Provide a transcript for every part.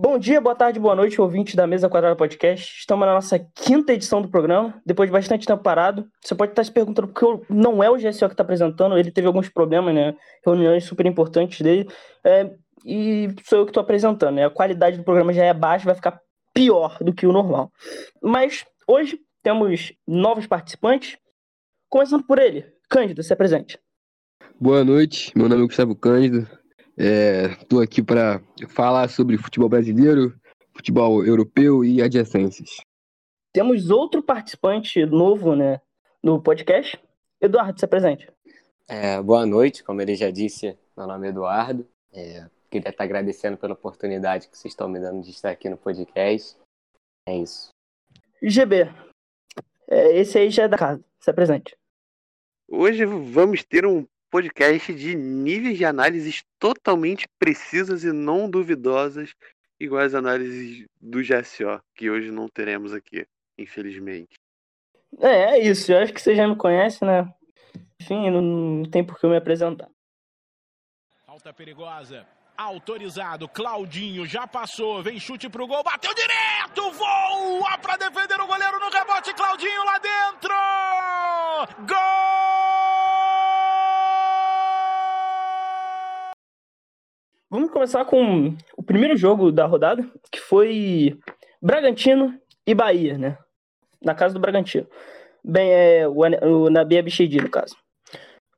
Bom dia, boa tarde, boa noite, ouvintes da Mesa Quadrada Podcast. Estamos na nossa quinta edição do programa, depois de bastante tempo parado. Você pode estar se perguntando porque não é o GSO que está apresentando, ele teve alguns problemas, né? Reuniões super importantes dele. É, e sou eu que estou apresentando, né? A qualidade do programa já é baixa, vai ficar pior do que o normal. Mas hoje temos novos participantes, começando por ele. Cândido, se apresente. Boa noite, meu nome é Gustavo Cândido, Estou é, aqui para falar sobre futebol brasileiro, futebol europeu e adjacências. Temos outro participante novo né, no podcast. Eduardo, se apresente. É, boa noite, como ele já disse, meu nome é Eduardo. É, queria estar agradecendo pela oportunidade que vocês estão me dando de estar aqui no podcast. É isso. GB, é, esse aí já é da casa, se apresente. Hoje vamos ter um podcast de níveis de análises totalmente precisas e não duvidosas, igual as análises do GSO, que hoje não teremos aqui, infelizmente. É, é isso. Eu acho que você já me conhece, né? Enfim, não tem por que eu me apresentar. Falta perigosa. Autorizado, Claudinho já passou, vem chute pro gol, bateu direto, voa para defender o goleiro no rebote, Claudinho lá dentro! Gol! Vamos começar com o primeiro jogo da rodada, que foi Bragantino e Bahia, né? Na casa do Bragantino. Bem, é, o, o Nabi Abichedi, no caso.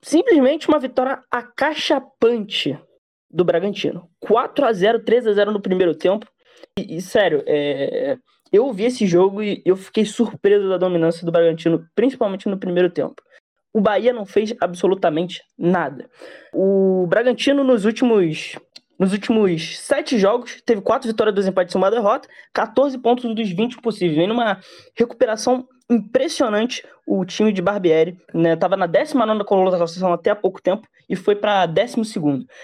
Simplesmente uma vitória acachapante do Bragantino. 4 a 0 3 a 0 no primeiro tempo. E, e sério, é, eu vi esse jogo e eu fiquei surpreso da dominância do Bragantino, principalmente no primeiro tempo. O Bahia não fez absolutamente nada. O Bragantino, nos últimos nos últimos sete jogos, teve quatro vitórias, dois empates e uma derrota, 14 pontos dos 20 possíveis. Vem numa recuperação impressionante o time de Barbieri, né? Na 19 colocação até há pouco tempo e foi para 12.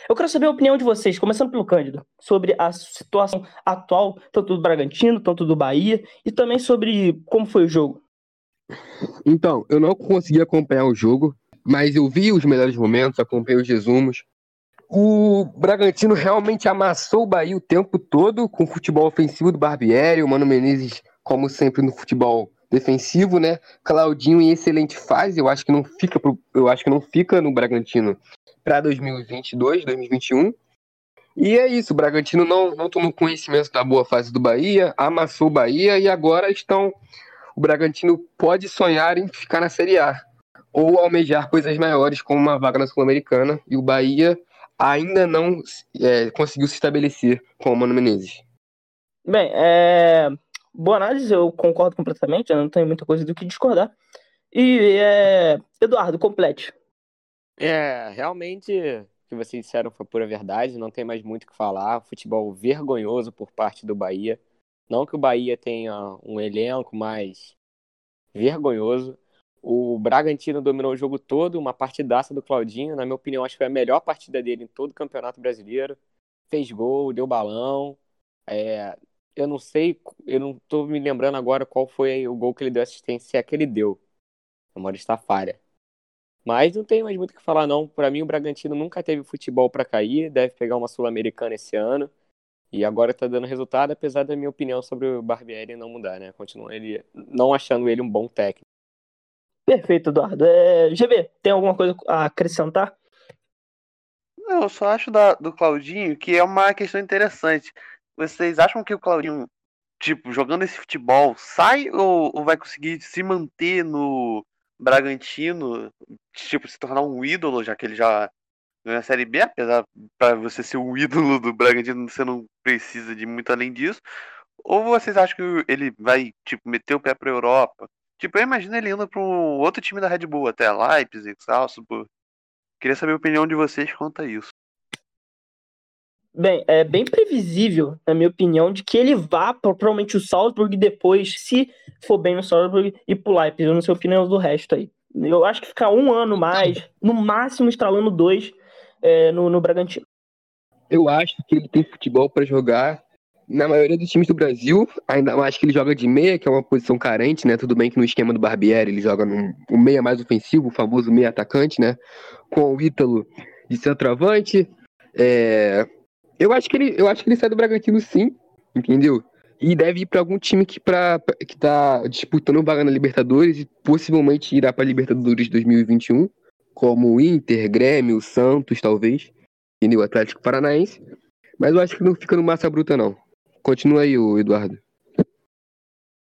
Eu quero saber a opinião de vocês, começando pelo Cândido, sobre a situação atual, tanto do Bragantino, tanto do Bahia, e também sobre como foi o jogo. Então, eu não consegui acompanhar o jogo, mas eu vi os melhores momentos, acompanhei os resumos. O Bragantino realmente amassou o Bahia o tempo todo com o futebol ofensivo do Barbieri, o Mano Menezes, como sempre, no futebol defensivo, né? Claudinho em excelente fase, eu acho que não fica pro, eu acho que não fica no Bragantino para 2022, 2021. E é isso, o Bragantino não, não tomou conhecimento da boa fase do Bahia, amassou o Bahia e agora estão o Bragantino pode sonhar em ficar na Série A ou almejar coisas maiores como uma vaga na Sul-Americana e o Bahia ainda não é, conseguiu se estabelecer com o Mano Menezes. Bem, é... boa análise, eu concordo completamente, eu não tenho muita coisa do que discordar. E, é... Eduardo, complete. É, realmente, o que vocês disseram foi pura verdade, não tem mais muito o que falar. Futebol vergonhoso por parte do Bahia. Não que o Bahia tenha um elenco mais vergonhoso. O Bragantino dominou o jogo todo, uma partidaça do Claudinho. Na minha opinião, acho que foi a melhor partida dele em todo o Campeonato Brasileiro. Fez gol, deu balão. É, eu não sei, eu não tô me lembrando agora qual foi o gol que ele deu assistência, se é que ele deu. A memória está falha. Mas não tem mais muito o que falar, não. Para mim, o Bragantino nunca teve futebol para cair. Deve pegar uma Sul-Americana esse ano. E agora tá dando resultado, apesar da minha opinião sobre o Barbieri não mudar, né? Continuo ele não achando ele um bom técnico. Perfeito, Eduardo. É, GB, tem alguma coisa a acrescentar? Não, eu só acho da, do Claudinho que é uma questão interessante. Vocês acham que o Claudinho, tipo, jogando esse futebol, sai ou, ou vai conseguir se manter no Bragantino, tipo, se tornar um ídolo, já que ele já ganhou a Série B, apesar para você ser um ídolo do Bragantino, você não precisa de muito além disso. Ou vocês acham que ele vai, tipo, meter o pé pra Europa? Tipo, eu imagino ele indo para um outro time da Red Bull, até Leipzig, Salzburg. Queria saber a opinião de vocês quanto a isso. Bem, é bem previsível, na minha opinião, de que ele vá para provavelmente o Salzburg e depois, se for bem no Salzburg, e pro Leipzig. Eu não sei a opinião do resto aí. Eu acho que ficar um ano mais, no máximo instalando dois é, no, no Bragantino. Eu acho que ele tem futebol para jogar na maioria dos times do Brasil, ainda mais que ele joga de meia, que é uma posição carente, né? Tudo bem que no esquema do Barbieri ele joga no um meia mais ofensivo, o famoso meia atacante, né? Com o Ítalo de centroavante. É... Eu, acho que ele, eu acho que ele sai do Bragantino sim. entendeu? E deve ir para algum time que, pra, que tá disputando vaga na Libertadores e possivelmente irá para Libertadores 2021, como o Inter, Grêmio, Santos, talvez, entendeu? Atlético Paranaense. Mas eu acho que não fica no massa bruta, não. Continua aí, Eduardo.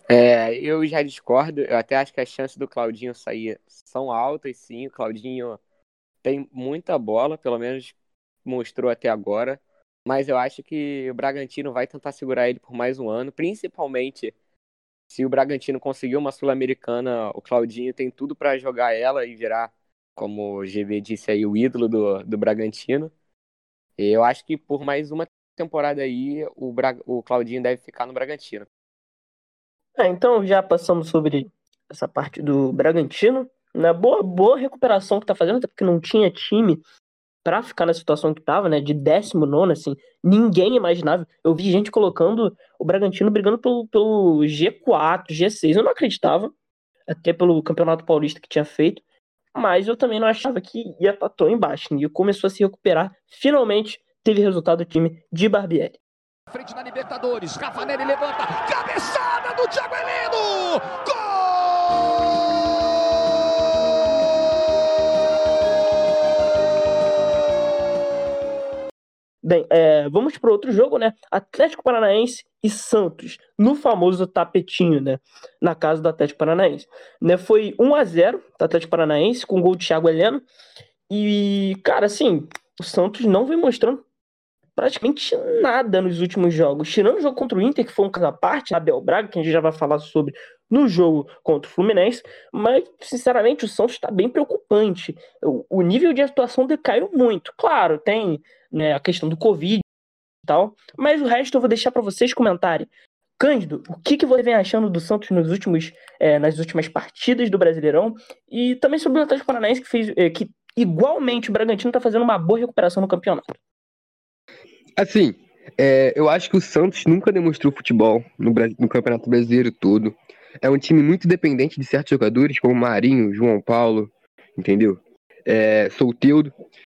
É, eu já discordo. Eu até acho que as chances do Claudinho sair são altas, sim. O Claudinho tem muita bola, pelo menos mostrou até agora. Mas eu acho que o Bragantino vai tentar segurar ele por mais um ano, principalmente se o Bragantino conseguir uma Sul-Americana, o Claudinho tem tudo para jogar ela e virar, como o GB disse aí, o ídolo do, do Bragantino. Eu acho que por mais uma temporada aí, o, Bra... o Claudinho deve ficar no Bragantino. É, então já passamos sobre essa parte do Bragantino. Né? Boa, boa recuperação que tá fazendo, até porque não tinha time para ficar na situação que tava, né, de 19, assim, ninguém imaginava. Eu vi gente colocando o Bragantino brigando pelo, pelo G4, G6. Eu não acreditava, até pelo Campeonato Paulista que tinha feito, mas eu também não achava que ia estar tão embaixo. Né? E começou a se recuperar. Finalmente teve resultado do time de Barbieri. Frente na Libertadores, Cafanelli levanta, cabeçada do Thiago Heleno! Gol! Bem, é, vamos para outro jogo, né? Atlético Paranaense e Santos, no famoso tapetinho, né? Na casa do Atlético Paranaense. Né, foi 1 a 0 do Atlético Paranaense, com gol de Thiago Heleno. E, cara, assim, o Santos não vem mostrando praticamente nada nos últimos jogos. Tirando o jogo contra o Inter, que foi um caso à parte, Abel Braga, que a gente já vai falar sobre no jogo contra o Fluminense, mas, sinceramente, o Santos está bem preocupante. O, o nível de atuação decaiu muito. Claro, tem né, a questão do Covid e tal. Mas o resto eu vou deixar para vocês comentarem. Cândido, o que, que você vem achando do Santos nos últimos, é, nas últimas partidas do Brasileirão? E também sobre o Atlético Paranaense, que fez é, que igualmente o Bragantino está fazendo uma boa recuperação no campeonato. Assim, é, eu acho que o Santos nunca demonstrou futebol no, no Campeonato Brasileiro todo. É um time muito dependente de certos jogadores, como Marinho, João Paulo, entendeu? É, Solteudo,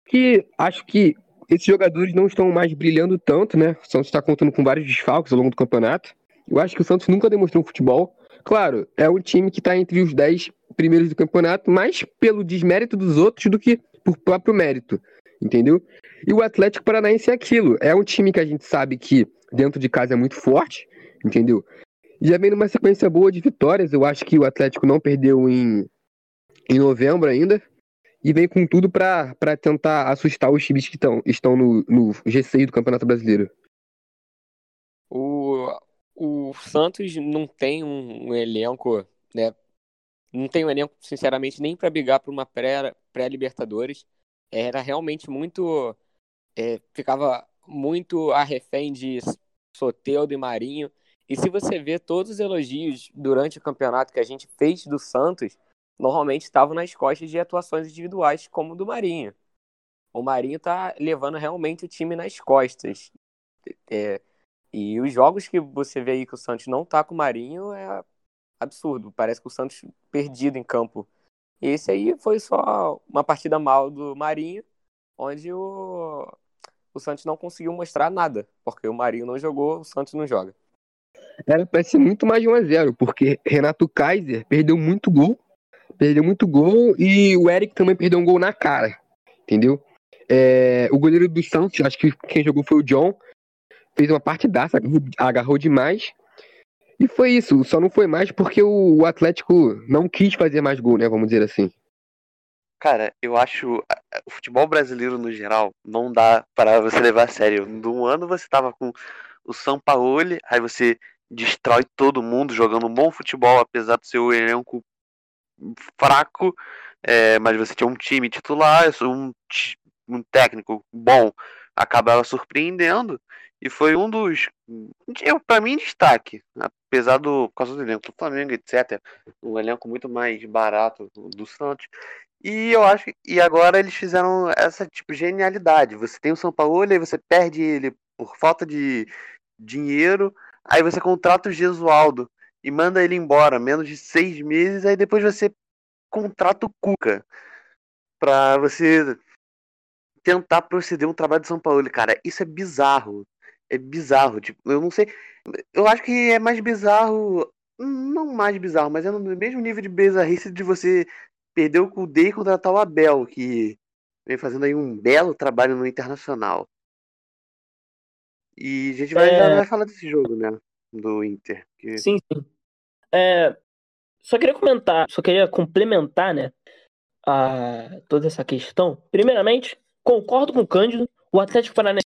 que acho que esses jogadores não estão mais brilhando tanto, né? O Santos está contando com vários desfalques ao longo do campeonato. Eu acho que o Santos nunca demonstrou futebol. Claro, é um time que está entre os 10 primeiros do campeonato, mais pelo desmérito dos outros do que por próprio mérito, entendeu? E o Atlético Paranaense é aquilo. É um time que a gente sabe que dentro de casa é muito forte, entendeu? Já vem numa sequência boa de vitórias. Eu acho que o Atlético não perdeu em, em novembro ainda e vem com tudo para tentar assustar os times que tão, estão no, no G6 do Campeonato Brasileiro. O, o Santos não tem um, um elenco, né? Não tem um elenco, sinceramente, nem para brigar por uma pré-Libertadores. Pré Era realmente muito. É, ficava muito refém de Soteudo e Marinho. E se você vê todos os elogios durante o campeonato que a gente fez do Santos, normalmente estavam nas costas de atuações individuais, como do Marinho. O Marinho está levando realmente o time nas costas. É, e os jogos que você vê aí que o Santos não tá com o Marinho é absurdo. Parece que o Santos perdido em campo. E esse aí foi só uma partida mal do Marinho, onde o, o Santos não conseguiu mostrar nada, porque o Marinho não jogou, o Santos não joga. Era pra ser muito mais de 1 a 0 porque Renato Kaiser perdeu muito gol perdeu muito gol e o Eric também perdeu um gol na cara, entendeu? É, o goleiro do Santos, acho que quem jogou foi o John, fez uma partidaça, agarrou demais. E foi isso, só não foi mais porque o Atlético não quis fazer mais gol, né? Vamos dizer assim. Cara, eu acho o futebol brasileiro no geral não dá para você levar a sério. De um ano você tava com o São Paulo, aí você destrói todo mundo jogando um bom futebol, apesar do seu elenco fraco, é, mas você tinha um time titular, um, um técnico bom, acabava surpreendendo e foi um dos, para mim, destaque, apesar do, por causa do elenco do Flamengo, etc. Um elenco muito mais barato do Santos. E eu acho e agora eles fizeram essa tipo genialidade. Você tem o São Paulo e você perde ele por falta de dinheiro, aí você contrata o Gesualdo e manda ele embora menos de seis meses, aí depois você contrata o Cuca pra você tentar proceder um trabalho de São Paulo. Cara, isso é bizarro. é bizarro. Tipo, eu não sei. Eu acho que é mais bizarro. Não mais bizarro, mas é no mesmo nível de bizarrice de você perder o Kudê e contratar o Abel, que vem fazendo aí um belo trabalho no Internacional. E a gente vai, É. vai falar desse jogo, né? Do Inter. Que... Sim, sim. É, só queria comentar, só queria complementar, né, a toda essa questão. Primeiramente, concordo com o Cândido, o Atlético Paranaense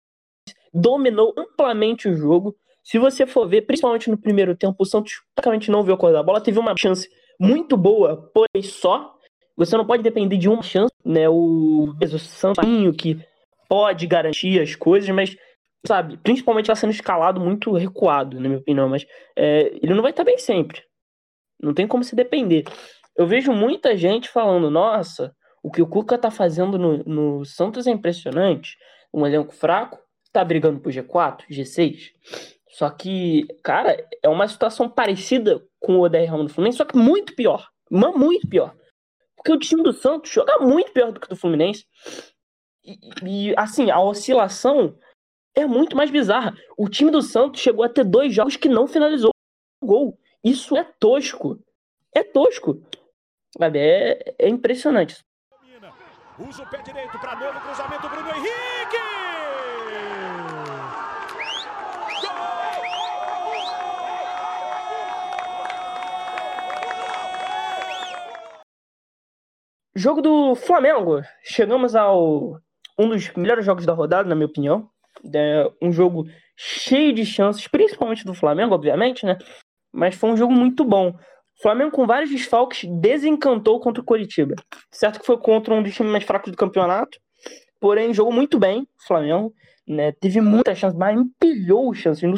dominou amplamente o jogo. Se você for ver, principalmente no primeiro tempo, o Santos praticamente não viu a cor da bola, teve uma chance muito boa, porém só. Você não pode depender de uma chance, né? O, Santinho que pode garantir as coisas, mas sabe, principalmente está sendo escalado muito recuado, na minha opinião, mas é, ele não vai estar bem sempre. Não tem como se depender. Eu vejo muita gente falando, nossa, o que o Cuca tá fazendo no, no Santos é impressionante. Um elenco fraco, tá brigando pro G4, G6. Só que, cara, é uma situação parecida com o Odair Ramos no Fluminense, só que muito pior. Mas muito pior. Porque o time do Santos joga muito pior do que o do Fluminense. E, e, assim, a oscilação é muito mais bizarra. O time do Santos chegou a ter dois jogos que não finalizou o gol. Isso é tosco. É tosco. É, é impressionante. Usa o pé direito para novo cruzamento Bruno Henrique. Jogo do Flamengo. Chegamos ao um dos melhores jogos da rodada, na minha opinião. É um jogo cheio de chances, principalmente do Flamengo, obviamente, né? Mas foi um jogo muito bom. O Flamengo, com vários desfalques, desencantou contra o Coritiba. Certo que foi contra um dos times mais fracos do campeonato, porém jogou muito bem o Flamengo. Né? Teve muita chance, mas empilhou chances. No,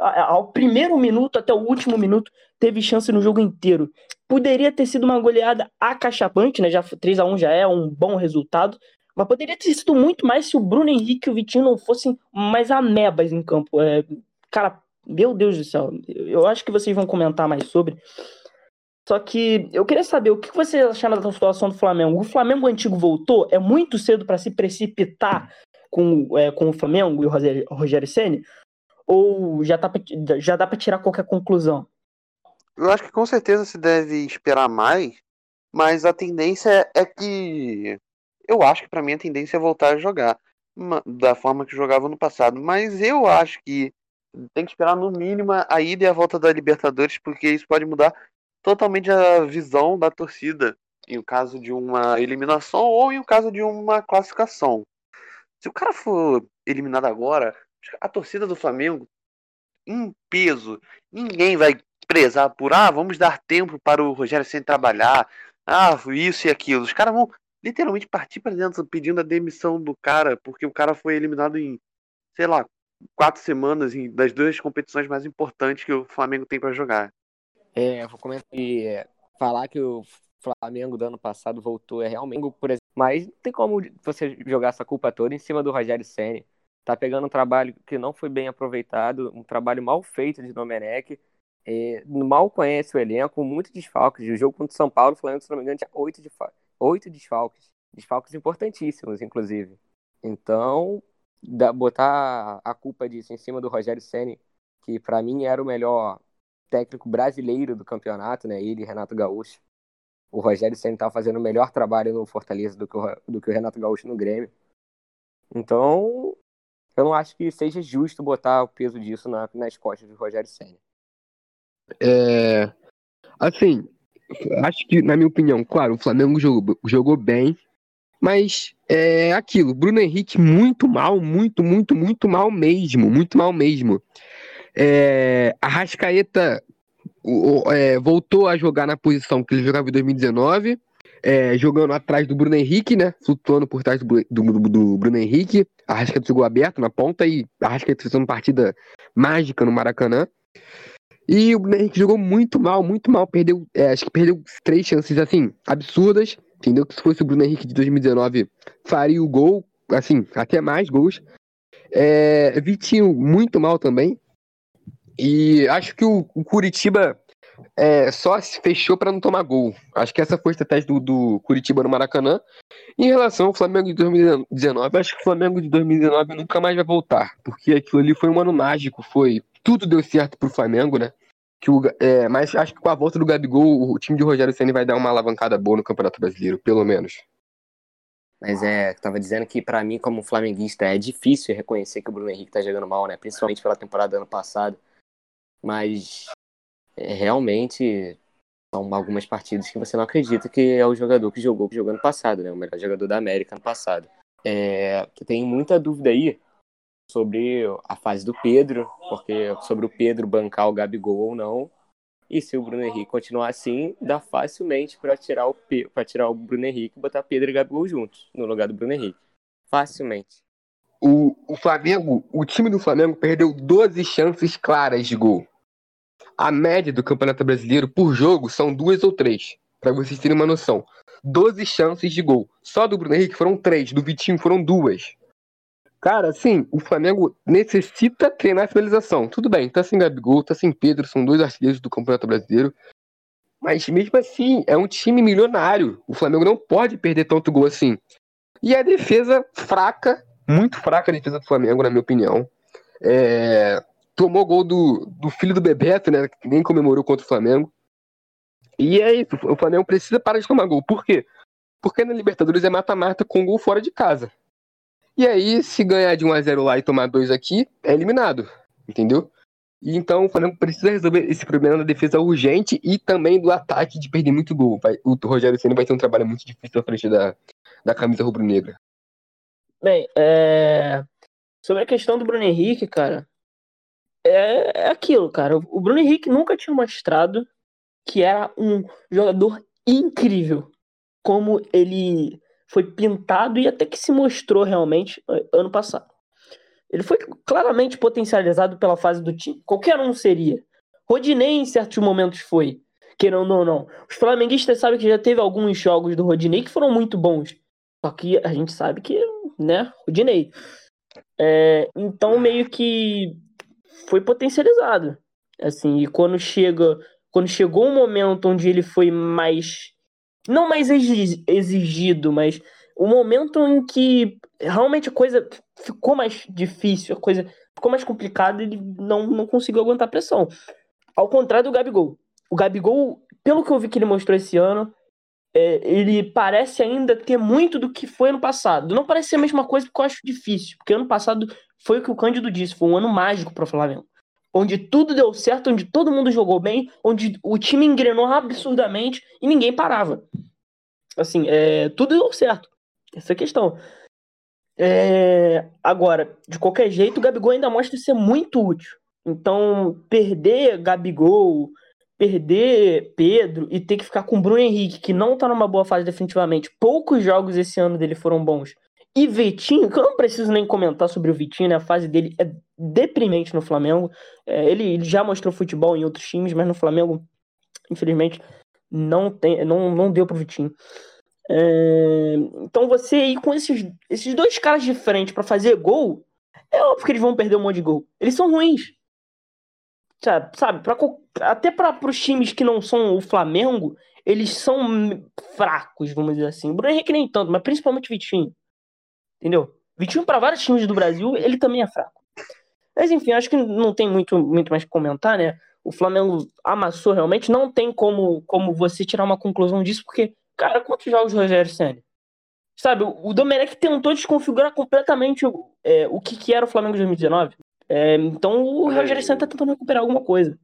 ao primeiro minuto até o último minuto, teve chance no jogo inteiro. Poderia ter sido uma goleada acachapante, né? Já 3 a 1 já é um bom resultado, mas poderia ter sido muito mais se o Bruno Henrique e o Vitinho não fossem mais amebas em campo. É, cara, meu Deus do céu, eu acho que vocês vão comentar mais sobre. Só que eu queria saber o que vocês acharam da situação do Flamengo. O Flamengo antigo voltou? É muito cedo para se precipitar com, é, com o Flamengo e o Rogério, Ceni? Ou já, tá, já dá para tirar qualquer conclusão? Eu acho que com certeza se deve esperar mais, mas a tendência é que. Eu acho que para mim a tendência é voltar a jogar da forma que jogava no passado, mas eu acho que tem que esperar no mínimo a ida e a volta da Libertadores, porque isso pode mudar totalmente a visão da torcida em caso de uma eliminação ou em caso de uma classificação. Se o cara for eliminado agora, a torcida do Flamengo, em peso, ninguém vai prezar por, ah, vamos dar tempo para o Rogério sem trabalhar, ah, isso e aquilo. Os caras vão literalmente partir para dentro pedindo a demissão do cara, porque o cara foi eliminado em, sei lá, quatro semanas das duas competições mais importantes que o Flamengo tem para jogar. É, vou comentar e é, falar que o Flamengo do ano passado voltou é realmente, por exemplo, mas não tem como você jogar essa culpa toda em cima do Rogério Ceni. Tá pegando um trabalho que não foi bem aproveitado, um trabalho mal feito de Domenech, é, mal conhece o elenco, muito desfalques. O jogo contra o São Paulo, o Flamengo, se não me engano, tinha oito, oito desfalques. Desfalques importantíssimos, inclusive. Então, da, botar a culpa disso em cima do Rogério Ceni, que para mim era o melhor técnico brasileiro do campeonato, né? Ele Renato Gaúcho. O Rogério Ceni estava fazendo o melhor trabalho no Fortaleza do que o, do que o Renato Gaúcho no Grêmio. Então, eu não acho que seja justo botar o peso disso na, nas costas do Rogério Ceni. É, assim, acho que, na minha opinião, claro, o Flamengo jogou, jogou bem, mas é aquilo, Bruno Henrique muito mal, muito, muito, muito mal mesmo, muito mal mesmo. É, a Rascaeta é, voltou a jogar na posição que ele jogava em 2019, é, jogando atrás do Bruno Henrique, né? Flutuando por trás do, do, do, Bruno Henrique. A Rascaeta jogou aberto na ponta e a Rascaeta fez uma partida mágica no Maracanã. E o Bruno Henrique jogou muito mal, muito mal. Perdeu, é, acho que perdeu três chances, assim, absurdas. Entendeu? Que se fosse o Bruno Henrique de 2019, faria o gol, assim, até mais gols. É, Vitinho muito mal também. E acho que o, o Curitiba é, só se fechou para não tomar gol. Acho que essa foi a estratégia do, do Curitiba no Maracanã. Em relação ao Flamengo de 2019, acho que o Flamengo de 2019 nunca mais vai voltar, porque aquilo ali foi um ano mágico, foi tudo deu certo pro Flamengo, né? Que o, é, mas acho que com a volta do Gabigol, o time de Rogério Ceni vai dar uma alavancada boa no Campeonato Brasileiro, pelo menos. Mas é, tava dizendo que para mim, como flamenguista, é difícil reconhecer que o Bruno Henrique tá jogando mal, né? Principalmente pela temporada do ano passado. Mas realmente são algumas partidas que você não acredita que é o jogador que jogou que jogou passado, né? O melhor jogador da América ano passado. É, tem muita dúvida aí sobre a fase do Pedro, porque sobre o Pedro bancar o Gabigol ou não. E se o Bruno Henrique continuar assim, dá facilmente para tirar o para tirar o Bruno Henrique e botar Pedro e Gabigol juntos no lugar do Bruno Henrique. Facilmente. O, o Flamengo, o time do Flamengo perdeu 12 chances claras de gol. A média do Campeonato Brasileiro por jogo são duas ou três, para vocês terem uma noção. 12 chances de gol. Só do Bruno Henrique foram três, do Vitinho foram duas. Cara, assim, o Flamengo necessita treinar a finalização. Tudo bem, tá sem Gabigol, tá sem Pedro, são dois artilheiros do Campeonato Brasileiro. Mas mesmo assim, é um time milionário. O Flamengo não pode perder tanto gol assim. E a defesa fraca, muito fraca a defesa do Flamengo, na minha opinião. É... Tomou gol do, do filho do Bebeto, né? Que nem comemorou contra o Flamengo. E é isso, o Flamengo precisa parar de tomar gol. Por quê? Porque na Libertadores é mata-mata com gol fora de casa. E aí, se ganhar de 1x0 lá e tomar 2 aqui, é eliminado. Entendeu? E então o Flamengo precisa resolver esse problema da defesa urgente e também do ataque de perder muito gol. Vai, o Rogério Senna vai ter um trabalho muito difícil à frente da, da camisa rubro-negra. Bem, é... sobre a questão do Bruno Henrique, cara, é, é aquilo, cara. O Bruno Henrique nunca tinha mostrado que era um jogador incrível. Como ele foi pintado e até que se mostrou realmente eh, ano passado. Ele foi claramente potencializado pela fase do time. Qualquer um seria. Rodinei em certos momentos foi. Querendo ou não. Os flamenguistas sabem que já teve alguns jogos do Rodinei que foram muito bons. Só que a gente sabe que, né, Rodinei. É, então meio que foi potencializado. Assim, e quando chega, quando chegou um momento onde ele foi mais não mais exigido, mas o momento em que realmente a coisa ficou mais difícil, a coisa ficou mais complicada, ele não, não conseguiu aguentar a pressão. Ao contrário do Gabigol. O Gabigol, pelo que eu vi que ele mostrou esse ano, é, ele parece ainda ter muito do que foi ano passado. Não parece ser a mesma coisa porque eu acho difícil, porque ano passado foi o que o Cândido disse, foi um ano mágico para o Flamengo onde tudo deu certo, onde todo mundo jogou bem, onde o time engrenou absurdamente e ninguém parava. Assim, é, tudo deu certo. Essa é a questão. É, agora, de qualquer jeito, o Gabigol ainda mostra ser muito útil. Então, perder Gabigol, perder Pedro e ter que ficar com Bruno Henrique, que não tá numa boa fase definitivamente. Poucos jogos esse ano dele foram bons. E Vitinho, que eu não preciso nem comentar sobre o Vitinho, né? A fase dele é deprimente no Flamengo. É, ele, ele, já mostrou futebol em outros times, mas no Flamengo, infelizmente, não, tem, não, não deu pro Vitinho. É, então você ir com esses, esses dois caras de frente para fazer gol, é óbvio que eles vão perder um monte de gol. Eles são ruins. Sabe, pra, até para os times que não são o Flamengo, eles são fracos, vamos dizer assim. O Bruno Henrique nem tanto, mas principalmente o Vitinho. Entendeu? Vitinho, para vários times do Brasil, ele também é fraco. Mas enfim, acho que não tem muito, muito mais que comentar, né? O Flamengo amassou realmente. Não tem como, como você tirar uma conclusão disso, porque, cara, quantos jogos o Rogério Senna? Sabe, o Domenech tentou desconfigurar completamente é, o que, que era o Flamengo de 2019. É, então o Rogério Senna tá tentando recuperar alguma coisa.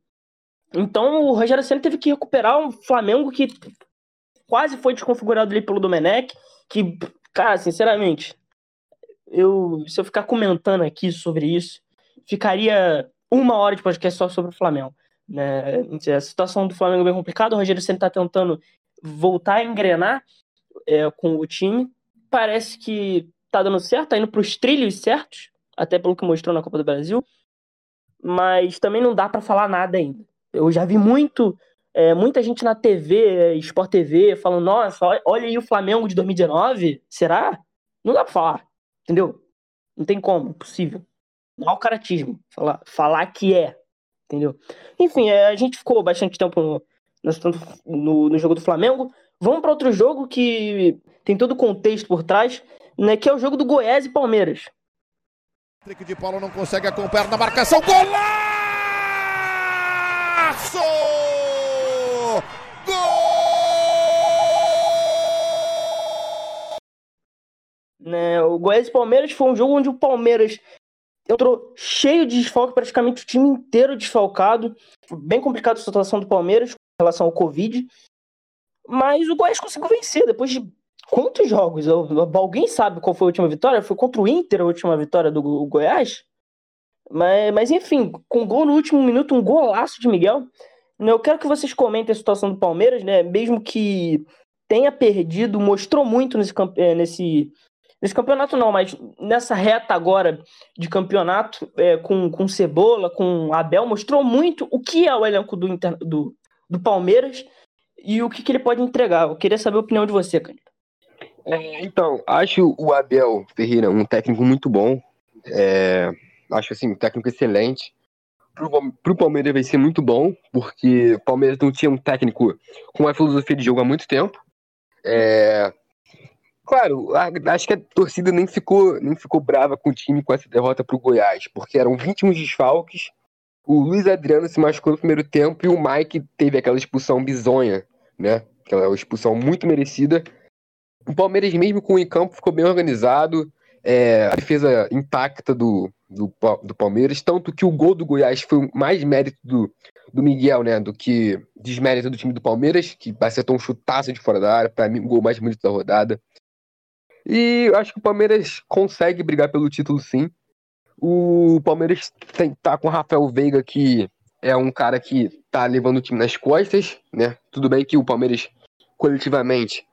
Então o Rogério Senna teve que recuperar um Flamengo que quase foi desconfigurado ali pelo Domenech, que, cara, sinceramente, eu, se eu ficar comentando aqui sobre isso, ficaria uma hora de podcast só sobre o Flamengo. Né? A situação do Flamengo é bem complicada, o Rogério sempre está tentando voltar a engrenar é, com o time. Parece que tá dando certo, tá indo para os trilhos certos, até pelo que mostrou na Copa do Brasil. Mas também não dá para falar nada ainda. Eu já vi muito, é, muita gente na TV, Sport TV, falando: nossa, olha aí o Flamengo de 2019. Será? Não dá para falar. Entendeu? Não tem como, impossível. Mau caratismo. Falar, falar que é. Entendeu? Enfim, é, a gente ficou bastante tempo no, no jogo do Flamengo. Vamos para outro jogo que tem todo o contexto por trás, né, que é o jogo do Goiás e Palmeiras. Trick de Paulo não consegue acompanhar na marcação. Golaço! Gol! Né, o Goiás e Palmeiras foi um jogo onde o Palmeiras entrou cheio de desfalque, praticamente o time inteiro desfalcado. Bem complicado a situação do Palmeiras com relação ao Covid. Mas o Goiás conseguiu vencer depois de quantos jogos? Alguém sabe qual foi a última vitória? Foi contra o Inter a última vitória do Goiás? Mas, mas enfim, com gol no último minuto, um golaço de Miguel. Eu quero que vocês comentem a situação do Palmeiras, né? Mesmo que tenha perdido, mostrou muito nesse, eh, nesse, nesse campeonato não, mas nessa reta agora de campeonato é, com, com Cebola, com Abel, mostrou muito o que é o elenco do, do, do Palmeiras e o que, que ele pode entregar. Eu queria saber a opinião de você, Canito. É, então, acho o Abel Ferreira um técnico muito bom. É, acho assim, um técnico excelente. Para o Palmeiras vai ser muito bom, porque o Palmeiras não tinha um técnico com uma filosofia de jogo há muito tempo. É, claro, acho que a torcida nem ficou, nem ficou brava com o time com essa derrota para o Goiás, porque eram 21 desfalques. O Luiz Adriano se machucou no primeiro tempo e o Mike teve aquela expulsão bizonha, né? Aquela expulsão muito merecida o Palmeiras, mesmo com o em campo, ficou bem organizado. É, a defesa intacta do, do, do, Palmeiras, tanto que o gol do Goiás foi mais mérito do, do Miguel, né? Do que desmérito do time do Palmeiras, que acertou um chutaço de fora da área, para mim, o gol mais bonito da rodada. E eu acho que o Palmeiras consegue brigar pelo título sim. O Palmeiras tem, tá com o Rafael Veiga, que é um cara que tá levando o time nas costas, né? Tudo bem que o Palmeiras, coletivamente,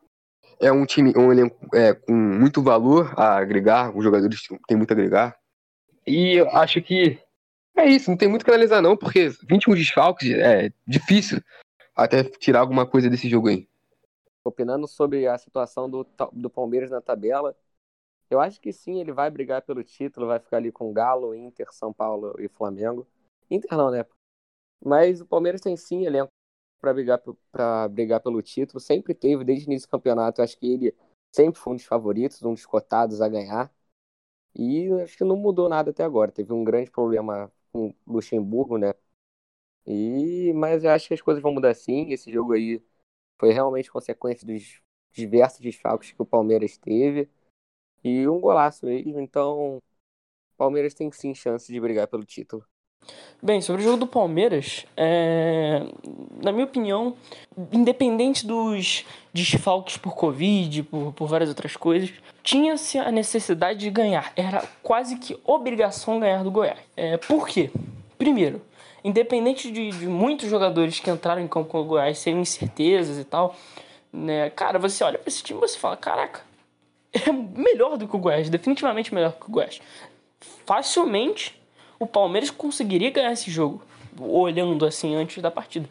é um time, um elenco é, com muito valor a agregar, os jogadores têm muito a agregar. E acho que é isso, não tem muito que analisar não, porque 21 desfalques é difícil até tirar alguma coisa desse jogo aí. Opinando sobre a situação do, do Palmeiras na tabela, eu acho que sim, ele vai brigar pelo título, vai ficar ali com Galo, Inter, São Paulo e Flamengo. Inter não, né? Mas o Palmeiras tem sim elenco para brigar, brigar pelo título. Sempre teve, desde o início do campeonato. Acho que ele sempre foi um dos favoritos, um dos cotados a ganhar. E acho que não mudou nada até agora. Teve um grande problema com Luxemburgo, né? E, mas eu acho que as coisas vão mudar sim. Esse jogo aí foi realmente consequência dos diversos desfalques que o Palmeiras teve. E um golaço mesmo. Então, o Palmeiras tem sim chance de brigar pelo título. Bem, sobre o jogo do Palmeiras, é... na minha opinião, independente dos desfalques por Covid, por, por várias outras coisas, tinha-se a necessidade de ganhar. Era quase que obrigação ganhar do Goiás. É, por quê? Primeiro, independente de, de muitos jogadores que entraram em campo com o Goiás serem incertezas e tal, né, cara, você olha para esse time e você fala: caraca, é melhor do que o Goiás, definitivamente melhor que o Goiás. Facilmente o Palmeiras conseguiria ganhar esse jogo, olhando assim antes da partida.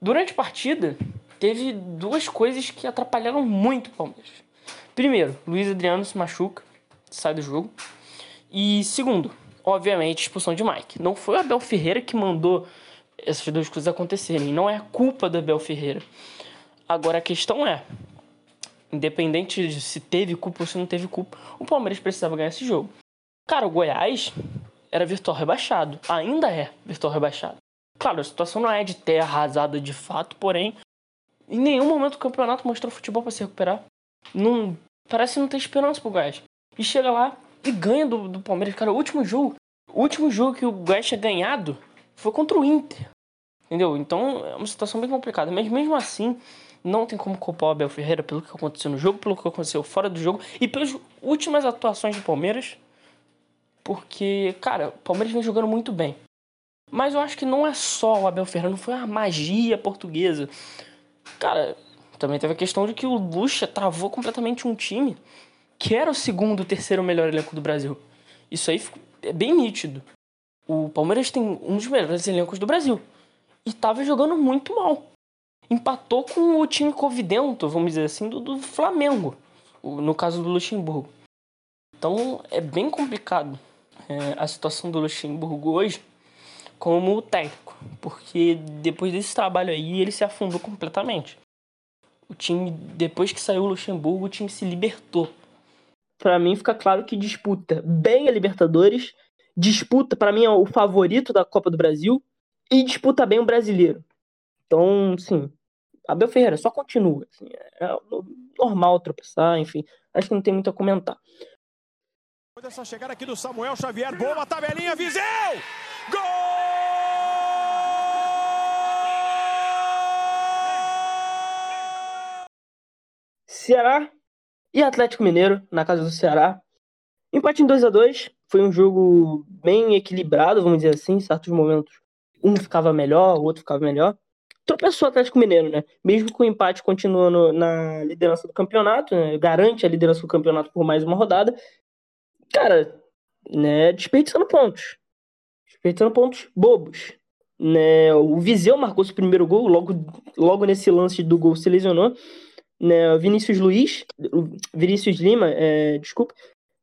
Durante a partida, teve duas coisas que atrapalharam muito o Palmeiras. Primeiro, Luiz Adriano se machuca, sai do jogo. E segundo, obviamente, expulsão de Mike. Não foi o Abel Ferreira que mandou essas duas coisas acontecerem. Não é culpa do Abel Ferreira. Agora a questão é, independente de se teve culpa ou se não teve culpa, o Palmeiras precisava ganhar esse jogo. Cara, o Goiás era virtual rebaixado. Ainda é virtual rebaixado. Claro, a situação não é de ter arrasado de fato, porém, em nenhum momento o campeonato mostrou futebol para se recuperar. Não, parece não ter esperança pro Goiás. E chega lá e ganha do, do Palmeiras. Cara, o último jogo, o último jogo que o Goiás tinha ganhado foi contra o Inter. Entendeu? Então é uma situação bem complicada. Mas mesmo assim, não tem como culpar o Abel Ferreira pelo que aconteceu no jogo, pelo que aconteceu fora do jogo e pelas últimas atuações do Palmeiras porque, cara, o Palmeiras vem jogando muito bem. Mas eu acho que não é só o Abel Ferreira, não foi uma magia portuguesa. Cara, também teve a questão de que o Lucha travou completamente um time que era o segundo, terceiro melhor elenco do Brasil. Isso aí é bem nítido. O Palmeiras tem um dos melhores elencos do Brasil. E tava jogando muito mal. Empatou com o time covidento, vamos dizer assim, do, do Flamengo. No caso do Luxemburgo. Então é bem complicado é, a situação do Luxemburgo hoje, como técnico, porque depois desse trabalho aí ele se afundou completamente. O time, depois que saiu o Luxemburgo, o time se libertou. Para mim fica claro que disputa bem a Libertadores, disputa para mim é o favorito da Copa do Brasil e disputa bem o brasileiro. Então, sim, Abel Ferreira só continua. Assim, é normal tropeçar, enfim. Acho que não tem muito a comentar. Essa chegada aqui do Samuel Xavier, boa tabelinha, Viseu! Gol! Ceará e Atlético Mineiro na casa do Ceará. Empate em 2 a 2 foi um jogo bem equilibrado, vamos dizer assim, em certos momentos um ficava melhor, o outro ficava melhor. Tropeçou o Atlético Mineiro, né? Mesmo com o empate continuando na liderança do campeonato, né? garante a liderança do campeonato por mais uma rodada. Cara, né, desperdiçando pontos. Desperdiçando pontos bobos. Né, o Viseu marcou seu primeiro gol, logo, logo nesse lance do gol se lesionou. Né, o Vinícius Luiz, Vinícius Lima, é, desculpa,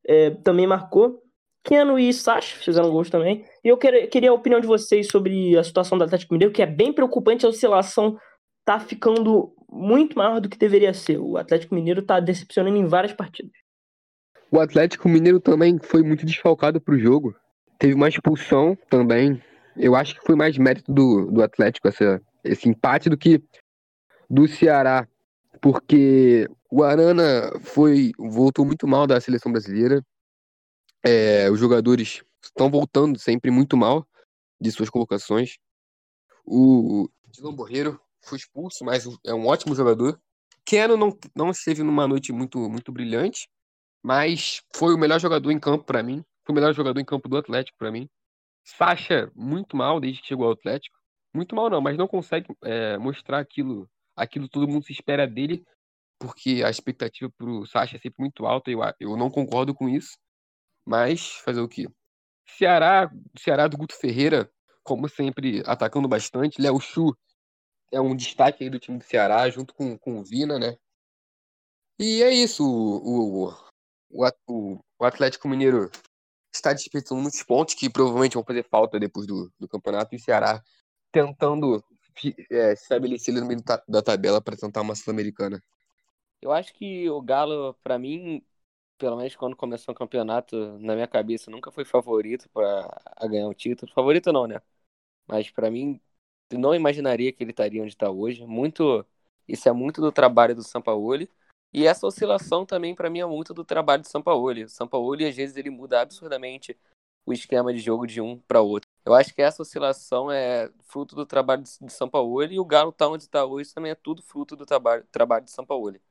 é, também marcou. Keno e Sacha fizeram gols também. E eu queria a opinião de vocês sobre a situação do Atlético Mineiro, que é bem preocupante. A oscilação tá ficando muito maior do que deveria ser. O Atlético Mineiro tá decepcionando em várias partidas. O Atlético Mineiro também foi muito desfalcado pro jogo. Teve uma expulsão também. Eu acho que foi mais mérito do, do Atlético essa, esse empate do que do Ceará. Porque o Arana foi voltou muito mal da seleção brasileira é, os jogadores estão voltando sempre muito mal de suas colocações. O Dylan Borreiro foi expulso, mas é um ótimo jogador. Keno não, não esteve numa noite muito, muito brilhante, mas foi o melhor jogador em campo para mim. Foi o melhor jogador em campo do Atlético para mim. Sacha, muito mal desde que chegou ao Atlético. Muito mal não, mas não consegue é, mostrar aquilo, aquilo todo mundo se espera dele, porque a expectativa pro Sacha é sempre muito alta e eu, eu não concordo com isso. Mas fazer o quê? Ceará, Ceará do Guto Ferreira, como sempre, atacando bastante. Léo Chu é um destaque aí do time do Ceará, junto com, com o Vina, né? E é isso. O, o, o, o Atlético Mineiro está desperdiçando muitos pontos que provavelmente vão fazer falta depois do, do campeonato. E o Ceará tentando é, se estabelecer no meio da tabela para tentar uma Sul-Americana. Eu acho que o Galo, para mim, pelo menos quando começou o campeonato, na minha cabeça, nunca foi favorito para ganhar um título. Favorito não, né? Mas para mim, não imaginaria que ele estaria onde está hoje. Muito, isso é muito do trabalho do Sampaoli. E essa oscilação também para mim é muito do trabalho do Sampaoli. O Sampaoli às vezes ele muda absurdamente o esquema de jogo de um para outro. Eu acho que essa oscilação é fruto do trabalho de Sampaoli e o Galo tá onde está hoje também é tudo fruto do trabalho, trabalho de Sampaoli.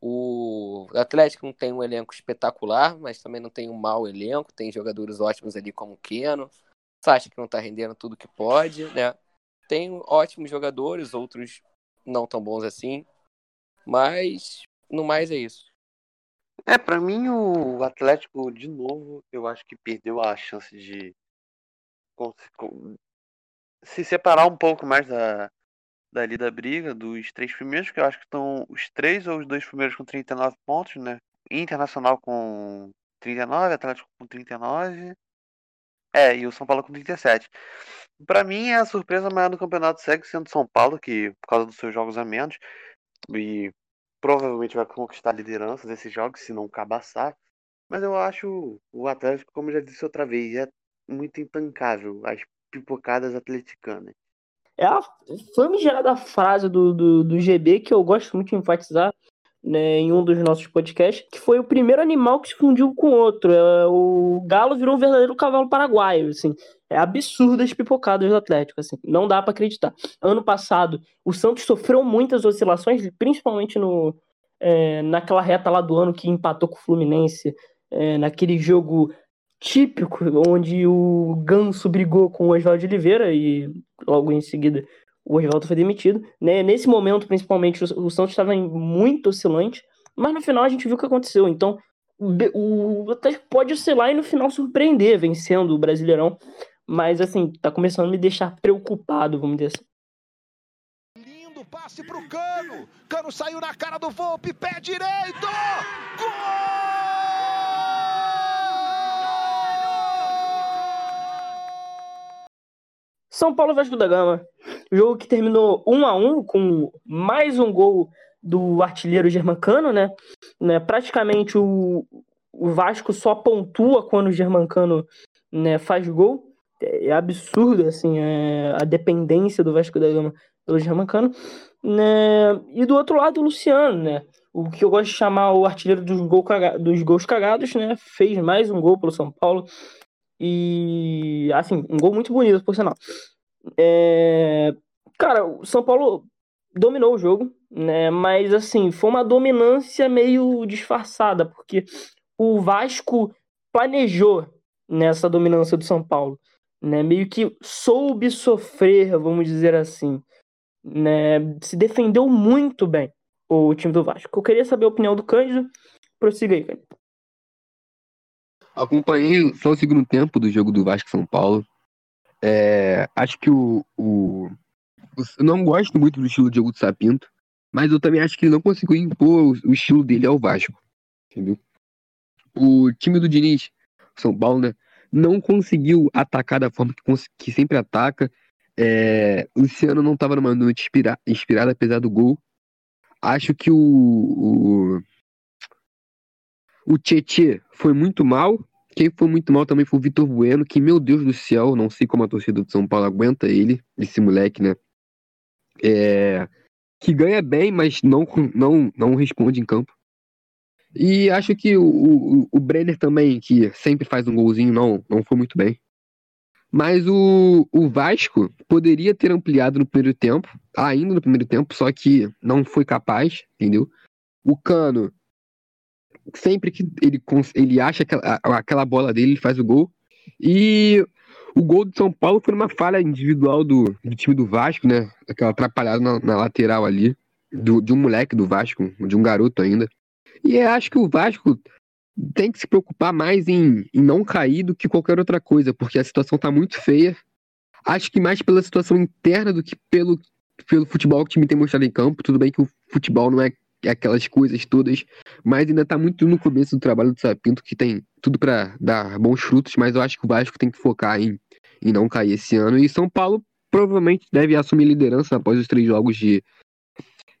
O Atlético não tem um elenco espetacular, mas também não tem um mau elenco. Tem jogadores ótimos ali como o Keno. Sacha que não tá rendendo tudo que pode, né? Tem ótimos jogadores, outros não tão bons assim. Mas no mais é isso. É, para mim o Atlético, de novo, eu acho que perdeu a chance de se separar um pouco mais da, dali da briga, dos três primeiros, que eu acho que estão os três ou os dois primeiros com 39 pontos, né? Internacional com 39, Atlético com 39. É, e o São Paulo com 37. Para mim, a surpresa maior do campeonato segue sendo São Paulo, que por causa dos seus jogos a menos, e provavelmente vai conquistar a liderança desses jogos, se não cabaçar. Mas eu acho o Atlético, como já disse outra vez, é muito intancável as pipocadas atleticanas. É a famigerada frase do, do, do GB que eu gosto muito de enfatizar né, em um dos nossos podcasts, que foi o primeiro animal que se fundiu com o outro. É, o galo virou um verdadeiro cavalo paraguaio, assim. É absurdo as pipocadas do Atlético, assim. Não dá para acreditar. Ano passado, o Santos sofreu muitas oscilações, principalmente no, é, naquela reta lá do ano que empatou com o Fluminense, é, naquele jogo típico, onde o Ganso brigou com o Oswaldo Oliveira e logo em seguida o Oswaldo foi demitido. Né? Nesse momento, principalmente, o, Santos estava muito oscilante, mas no final a gente viu o que aconteceu. Então, o Atlético pode oscilar e no final surpreender, vencendo o Brasileirão. Mas, assim, tá começando a me deixar preocupado, vamos dizer assim. Lindo passe pro Cano. Cano saiu na cara do Volpe, pé direito! Gol! São Paulo Vasco da Gama. Jogo que terminou 1 a 1 com mais um gol do artilheiro Germancano, né? né? Praticamente o, o Vasco só pontua quando o Germancano né, faz gol. É, absurdo, assim, é, a dependência do Vasco da Gama pelo Germancano. Né? E do outro lado, o Luciano, né? O que eu gosto de chamar o artilheiro dos, gol caga... dos gols cagados, né? Fez mais um gol pelo São Paulo. E, assim, um gol muito bonito, por sinal. É... Cara, o São Paulo dominou o jogo, né? Mas, assim, foi uma dominância meio disfarçada, porque o Vasco planejou nessa dominância do São Paulo, né? Meio que soube sofrer, vamos dizer assim, né? Se defendeu muito bem o time do Vasco. Eu queria saber a opinião do Cândido. Prossiga aí, Cândido. Acompanhei só o segundo tempo do jogo do Vasco São Paulo. É, acho que o, o, Eu não gosto muito do estilo de jogo do Sapinto, mas eu também acho que ele não conseguiu impor o, o estilo dele ao Vasco. Entendeu? O time do Diniz, São Paulo, né? Não conseguiu atacar da forma que, que sempre ataca. É, Luciano não estava numa noite inspira, inspirada, apesar do gol. Acho que o, o, o Tietê foi muito mal. Quem foi muito mal também foi o Vitor Bueno, que, meu Deus do céu, não sei como a torcida do São Paulo aguenta ele, esse moleque, né? É, que ganha bem, mas não, não, não responde em campo. E acho que o, o, o Brenner também, que sempre faz um golzinho, não, não foi muito bem. Mas o, o Vasco poderia ter ampliado no primeiro tempo, ainda no primeiro tempo, só que não foi capaz, entendeu? O Cano sempre que ele, ele acha aquela, aquela bola dele, ele faz o gol. E o gol do São Paulo foi uma falha individual do, do time do Vasco, né? Aquela atrapalhada na, na lateral ali, do, de um moleque do Vasco, de um garoto ainda. E acho que o Vasco tem que se preocupar mais em, em não cair do que qualquer outra coisa, porque a situação tá muito feia. Acho que mais pela situação interna do que pelo, pelo futebol que o time tem mostrado em campo. Tudo bem que o futebol não é aquelas coisas todas, mas ainda tá muito no começo do trabalho do Sapinto, que tem tudo para dar bons frutos, mas eu acho que o Vasco tem que focar em, em não cair esse ano. E São Paulo provavelmente deve assumir liderança após os três jogos de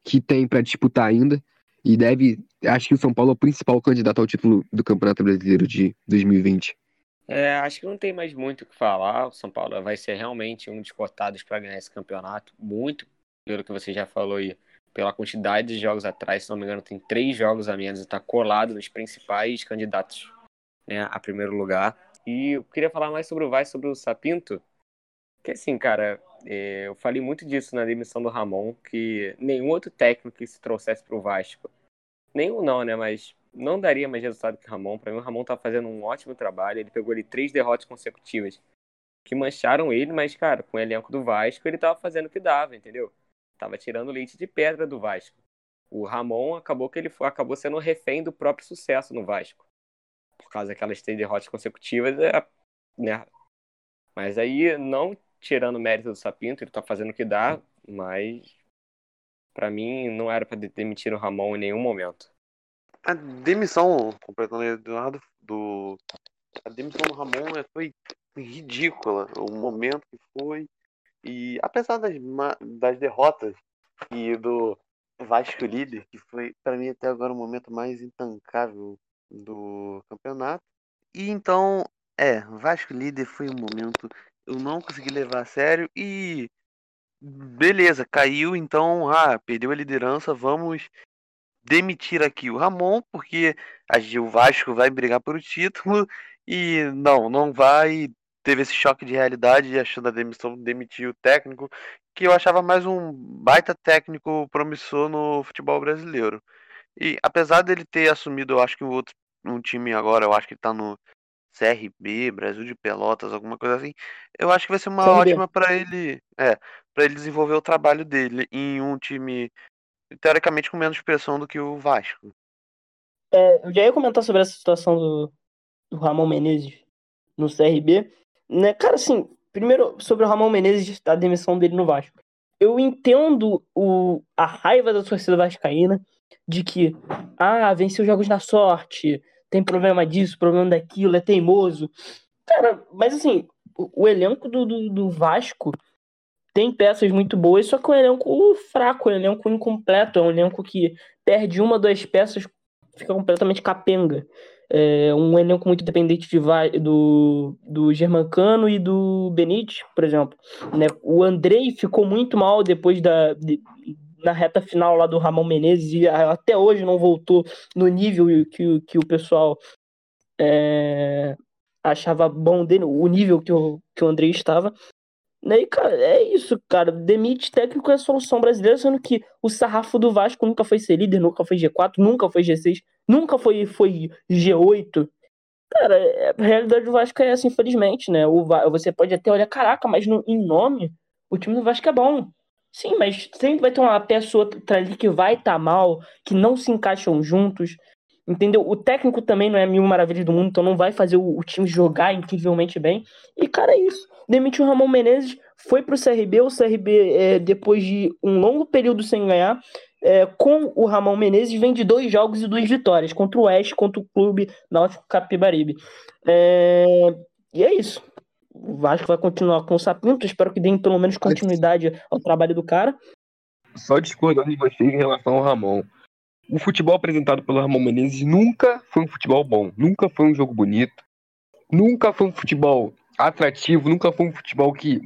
que tem para disputar ainda. E deve. Acho que o São Paulo é o principal candidato ao título do Campeonato Brasileiro de 2020. É, acho que não tem mais muito o que falar. O São Paulo vai ser realmente um dos cotados para ganhar esse campeonato. Muito pelo que você já falou aí pela quantidade de jogos atrás, se não me engano, tem três jogos a menos e está colado nos principais candidatos né, a primeiro lugar. E eu queria falar mais sobre o Vai, sobre o Sapinto, que assim, cara, é, eu falei muito disso na demissão do Ramon, que nenhum outro técnico que se trouxesse para o Vasco, nenhum não, né, mas não daria mais resultado que o Ramon. Para mim, o Ramon tá fazendo um ótimo trabalho, ele pegou ali três derrotas consecutivas que mancharam ele, mas, cara, com o elenco do Vasco, ele tava fazendo o que dava, entendeu? Tava tirando leite de pedra do Vasco. O Ramon acabou que ele foi, acabou sendo refém do próprio sucesso no Vasco. Por causa daquelas três derrotas consecutivas, é, né? Mas aí, não tirando o mérito do Sapinto, ele tá fazendo o que dá, mas para mim não era para demitir o Ramon em nenhum momento. A demissão, completando Eduardo, do a demissão do Ramon é, foi ridícula. O momento que foi, e apesar das, das derrotas e do Vasco líder, que foi para mim até agora o momento mais intancável do campeonato. E então, é, Vasco líder foi um momento eu não consegui levar a sério e beleza, caiu, então, ah, perdeu a liderança, vamos demitir aqui o Ramon, porque a o Vasco vai brigar por o título e não, não vai teve esse choque de realidade achando a demissão, demitir o técnico, que eu achava mais um baita técnico promissor no futebol brasileiro. E apesar dele ter assumido, eu acho que o outro um time agora, eu acho que ele tá no CRB, Brasil de Pelotas, alguma coisa assim. Eu acho que vai ser uma ótima para ele, é, para ele desenvolver o trabalho dele em um time teoricamente com menos pressão do que o Vasco. É, eu já ia comentar sobre essa situação do, do Ramon Menezes no CRB. Né? Cara, assim, primeiro sobre o Ramon Menezes, a demissão dele no Vasco. Eu entendo o, a raiva da torcida vascaína de que, ah, venceu jogos na sorte, tem problema disso, problema daquilo, é teimoso. Cara, mas assim, o, o elenco do, do, do, Vasco tem peças muito boas, só que é um elenco fraco, é um elenco incompleto, é um elenco que perde uma, duas peças, fica completamente capenga. É um elenco muito dependente de, do, do Germancano e do Benítez, por exemplo. Né? O Andrei ficou muito mal depois da, de, na reta final lá do Ramon Menezes e até hoje não voltou no nível que, que o pessoal é, achava bom dele, o nível que o, que o Andrei estava. Né? E, cara, é isso, cara. Demite técnico é a solução brasileira, sendo que o sarrafo do Vasco nunca foi ser líder, nunca foi G4, nunca foi G6, nunca foi, foi G8. Cara, é, a realidade do Vasco é essa, infelizmente, né? O, você pode até olhar, caraca, mas no, em nome, o time do Vasco é bom. Sim, mas sempre vai ter uma peça outra ali que vai estar tá mal, que não se encaixam juntos. Entendeu? O técnico também não é mil maravilhas do mundo, então não vai fazer o, o time jogar incrivelmente bem. E, cara, é isso. Demitiu o Ramon Menezes, foi pro CRB. O CRB, é, depois de um longo período sem ganhar, é, com o Ramon Menezes, vem de dois jogos e duas vitórias, contra o Oeste, contra o Clube Náutico Capibaribe. É, e é isso o Vasco vai continuar com o Sapinto. Espero que deem pelo menos continuidade ao trabalho do cara. Só discordando de vocês em relação ao Ramon. O futebol apresentado pelo Ramon Menezes nunca foi um futebol bom, nunca foi um jogo bonito, nunca foi um futebol atrativo, nunca foi um futebol que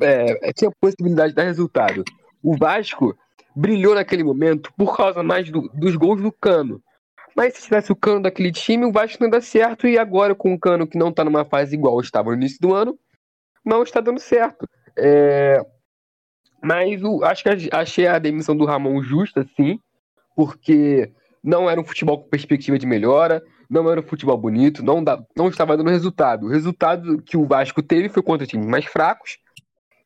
é, é, tinha possibilidade de dar resultado. O Vasco brilhou naquele momento por causa mais do, dos gols do Cano. Mas se tivesse o Cano daquele time, o Vasco não dá certo. E agora, com o Cano que não tá numa fase igual estava no início do ano, não está dando certo. É... Mas o... acho que achei a demissão do Ramon justa, sim, porque não era um futebol com perspectiva de melhora, não era um futebol bonito, não, dá... não estava dando resultado. O resultado que o Vasco teve foi contra times mais fracos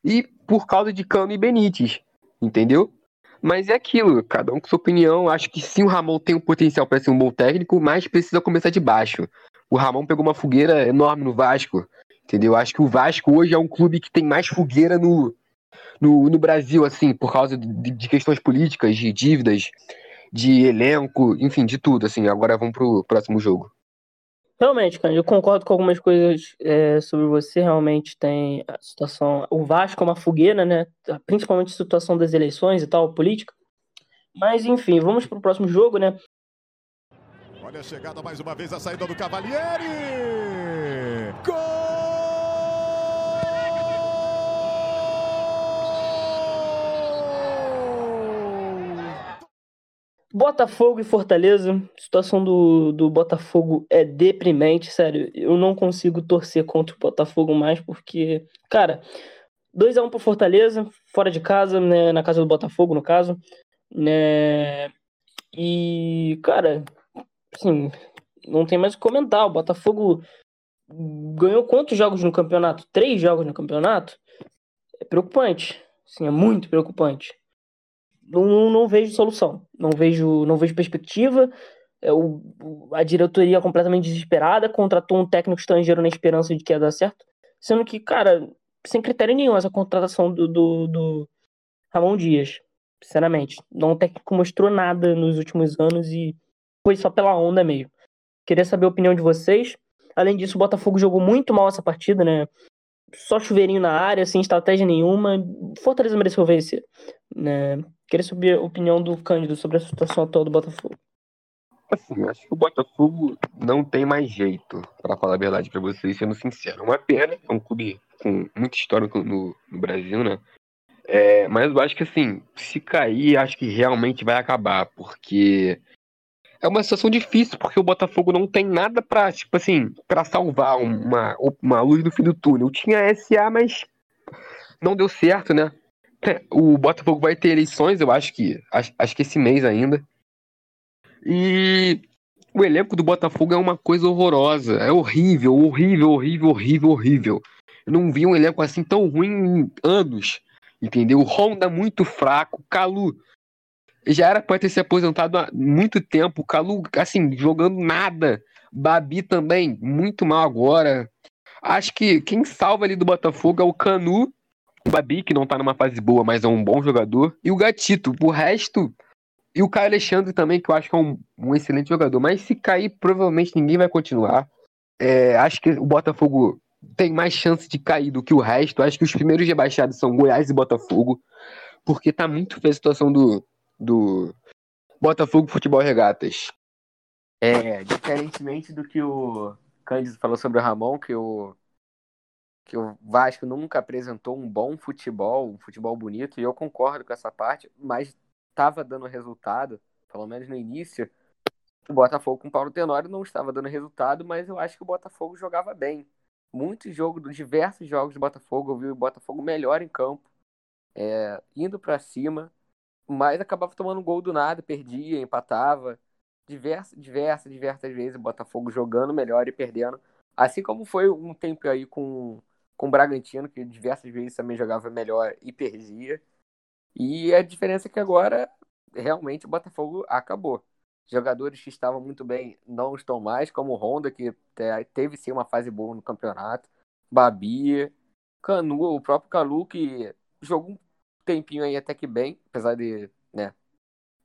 e por causa de Cano e Benítez, entendeu? Mas é aquilo, cada um com sua opinião. Acho que sim, o Ramon tem um potencial para ser um bom técnico, mas precisa começar de baixo. O Ramon pegou uma fogueira enorme no Vasco, entendeu? Acho que o Vasco hoje é um clube que tem mais fogueira no, no, no Brasil, assim, por causa de, de questões políticas, de dívidas, de elenco, enfim, de tudo, assim. Agora vamos pro próximo jogo. Realmente, cara, eu concordo com algumas coisas é, sobre você. Realmente tem a situação. O Vasco é uma fogueira, né? Principalmente a situação das eleições e tal, política. Mas, enfim, vamos pro próximo jogo, né? Olha a chegada mais uma vez, a saída do Cavalieri! Gol! Botafogo e Fortaleza, a situação do, do Botafogo é deprimente, sério. Eu não consigo torcer contra o Botafogo mais, porque, cara, 2x1 pro Fortaleza, fora de casa, né, na casa do Botafogo, no caso, né, e, cara, assim, não tem mais o que comentar, o Botafogo ganhou quantos jogos no campeonato? Três jogos no campeonato? É preocupante, assim, é muito preocupante não, não vejo solução, não vejo, não vejo perspectiva. É, o, a diretoria completamente desesperada contratou um técnico estrangeiro na esperança de que ia dar certo, sendo que, cara, sem critério nenhum essa contratação do, do, do Ramon Dias, sinceramente. Não o técnico mostrou nada nos últimos anos e foi só pela onda meio. Queria saber a opinião de vocês. Além disso, o Botafogo jogou muito mal essa partida, né? Só chuveirinho na área, sem estratégia nenhuma. Fortaleza mereceu vencer. Né? Queria saber a opinião do Cândido sobre a situação atual do Botafogo. Assim, acho que o Botafogo não tem mais jeito, para falar a verdade para vocês, sendo sincero. É uma pena, é um clube com muita história no, no Brasil, né? É, mas eu acho que assim, se cair, acho que realmente vai acabar, porque é uma situação difícil, porque o Botafogo não tem nada para tipo assim, para salvar uma, uma luz no fim do túnel. Tinha SA, mas não deu certo, né? O Botafogo vai ter eleições, eu acho que acho, acho que esse mês ainda. E o elenco do Botafogo é uma coisa horrorosa. É horrível, horrível, horrível, horrível, horrível. Eu não vi um elenco assim tão ruim em anos. Entendeu? O Honda muito fraco. Calu já era para ter se aposentado há muito tempo. Calu, assim, jogando nada. Babi também, muito mal agora. Acho que quem salva ali do Botafogo é o Canu o Babi, que não tá numa fase boa, mas é um bom jogador, e o Gatito. O resto. E o Caio Alexandre também, que eu acho que é um, um excelente jogador. Mas se cair, provavelmente ninguém vai continuar. É, acho que o Botafogo tem mais chance de cair do que o resto. Acho que os primeiros rebaixados são Goiás e Botafogo, porque tá muito feia a situação do, do Botafogo Futebol Regatas. É, diferentemente do que o Cândido falou sobre o Ramon, que o, que o Vasco nunca apresentou um bom futebol, um futebol bonito, e eu concordo com essa parte, mas estava dando resultado, pelo menos no início. O Botafogo com o Paulo Tenório não estava dando resultado, mas eu acho que o Botafogo jogava bem. Muitos jogos, diversos jogos do Botafogo, eu vi o Botafogo melhor em campo, é, indo para cima, mas acabava tomando gol do nada, perdia, empatava. Diversas, diversas, diversas vezes o Botafogo jogando melhor e perdendo. Assim como foi um tempo aí com, com o Bragantino, que diversas vezes também jogava melhor e perdia. E a diferença é que agora realmente o Botafogo acabou. Jogadores que estavam muito bem não estão mais, como o Honda, que teve sim uma fase boa no campeonato. Babi, Canu, o próprio Calu, que jogou um tempinho aí até que bem, apesar de, né,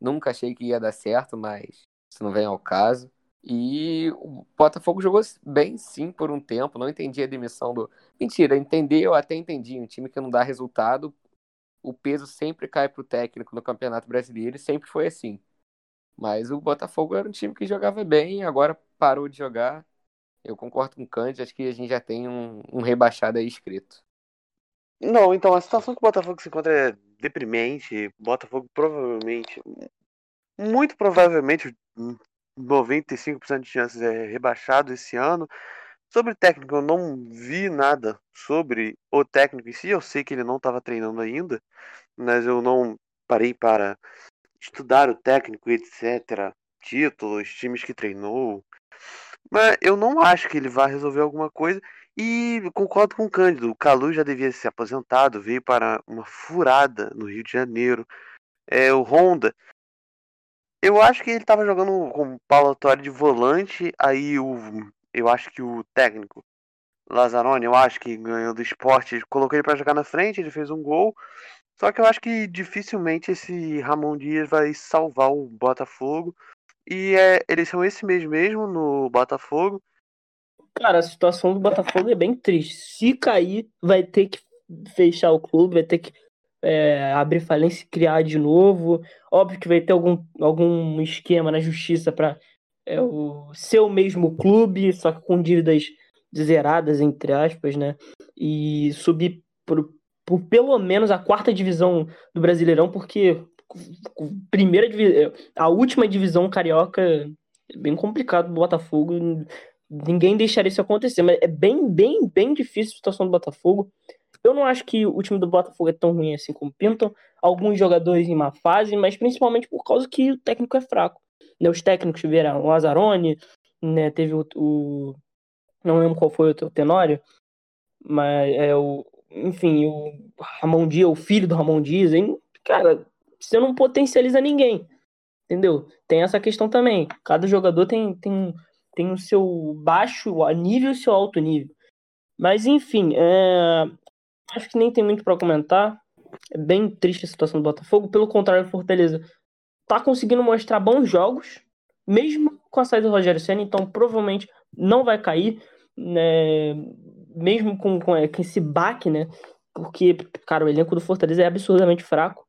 nunca achei que ia dar certo, mas isso não vem ao caso. E o Botafogo jogou bem sim por um tempo, não entendi a demissão do. Mentira, entender eu até entendi. Um time que não dá resultado, o peso sempre cai pro técnico no Campeonato Brasileiro e sempre foi assim. Mas o Botafogo era um time que jogava bem, agora parou de jogar. Eu concordo com o Cândido, acho que a gente já tem um, um rebaixado aí escrito. Não, então a situação que o Botafogo se encontra é deprimente. Botafogo provavelmente, muito provavelmente, 95% de chances é rebaixado esse ano. Sobre técnico, eu não vi nada sobre o técnico em si. Eu sei que ele não estava treinando ainda, mas eu não parei para estudar o técnico, etc. Títulos, times que treinou. Mas eu não acho que ele vá resolver alguma coisa. E concordo com o Cândido. O Calu já devia ser aposentado, veio para uma furada no Rio de Janeiro. É, o Honda. Eu acho que ele estava jogando com o Paulo Torre de volante. Aí o, eu acho que o técnico Lazzaroni, eu acho que ganhou do esporte, colocou ele para jogar na frente, ele fez um gol. Só que eu acho que dificilmente esse Ramon Dias vai salvar o Botafogo. E é, eles são esse mês mesmo no Botafogo. Cara, a situação do Botafogo é bem triste. Se cair, vai ter que fechar o clube, vai ter que é, abrir falência e criar de novo. Óbvio que vai ter algum, algum esquema na justiça para é, o, ser o mesmo clube, só que com dívidas zeradas, entre aspas, né? E subir por, por pelo menos a quarta divisão do Brasileirão, porque primeira a última divisão carioca é bem complicado do Botafogo. Ninguém deixaria isso acontecer, mas é bem, bem, bem difícil a situação do Botafogo. Eu não acho que o time do Botafogo é tão ruim assim como pintam. Alguns jogadores em má fase, mas principalmente por causa que o técnico é fraco. Né, os técnicos tiveram o Azarone, né, teve o, o, Não lembro qual foi o Tenório, mas é o enfim, o Ramon Dias, o filho do Ramon Dias, hein? cara, você não potencializa ninguém, entendeu? Tem essa questão também. Cada jogador tem, tem, tem o seu baixo nível e o seu alto nível. Mas, enfim, é... acho que nem tem muito para comentar. É bem triste a situação do Botafogo. Pelo contrário, o Fortaleza tá conseguindo mostrar bons jogos, mesmo com a saída do Rogério Senna, então provavelmente não vai cair. Né? mesmo com, com, com esse baque, né? Porque, cara, o elenco do Fortaleza é absurdamente fraco.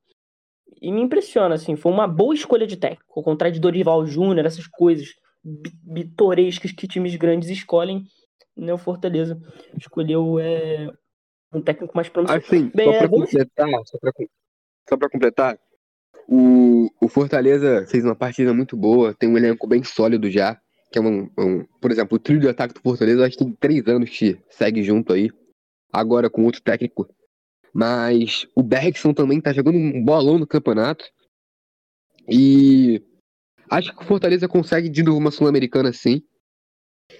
E me impressiona, assim, foi uma boa escolha de técnico, ao contrário de Dorival Júnior, essas coisas bitorescas que times grandes escolhem, né? O Fortaleza escolheu é, um técnico mais promissor. Assim, Bem, só para é, completar, só pra completar, o, o Fortaleza fez uma partida muito boa, tem um elenco bem sólido já que é um, um, por exemplo, o trio de ataque do Fortaleza, acho que tem três anos que segue junto aí, agora com outro técnico. Mas o Bergson também tá jogando um bolão no campeonato. E acho que o Fortaleza consegue de novo uma Sul-Americana sim.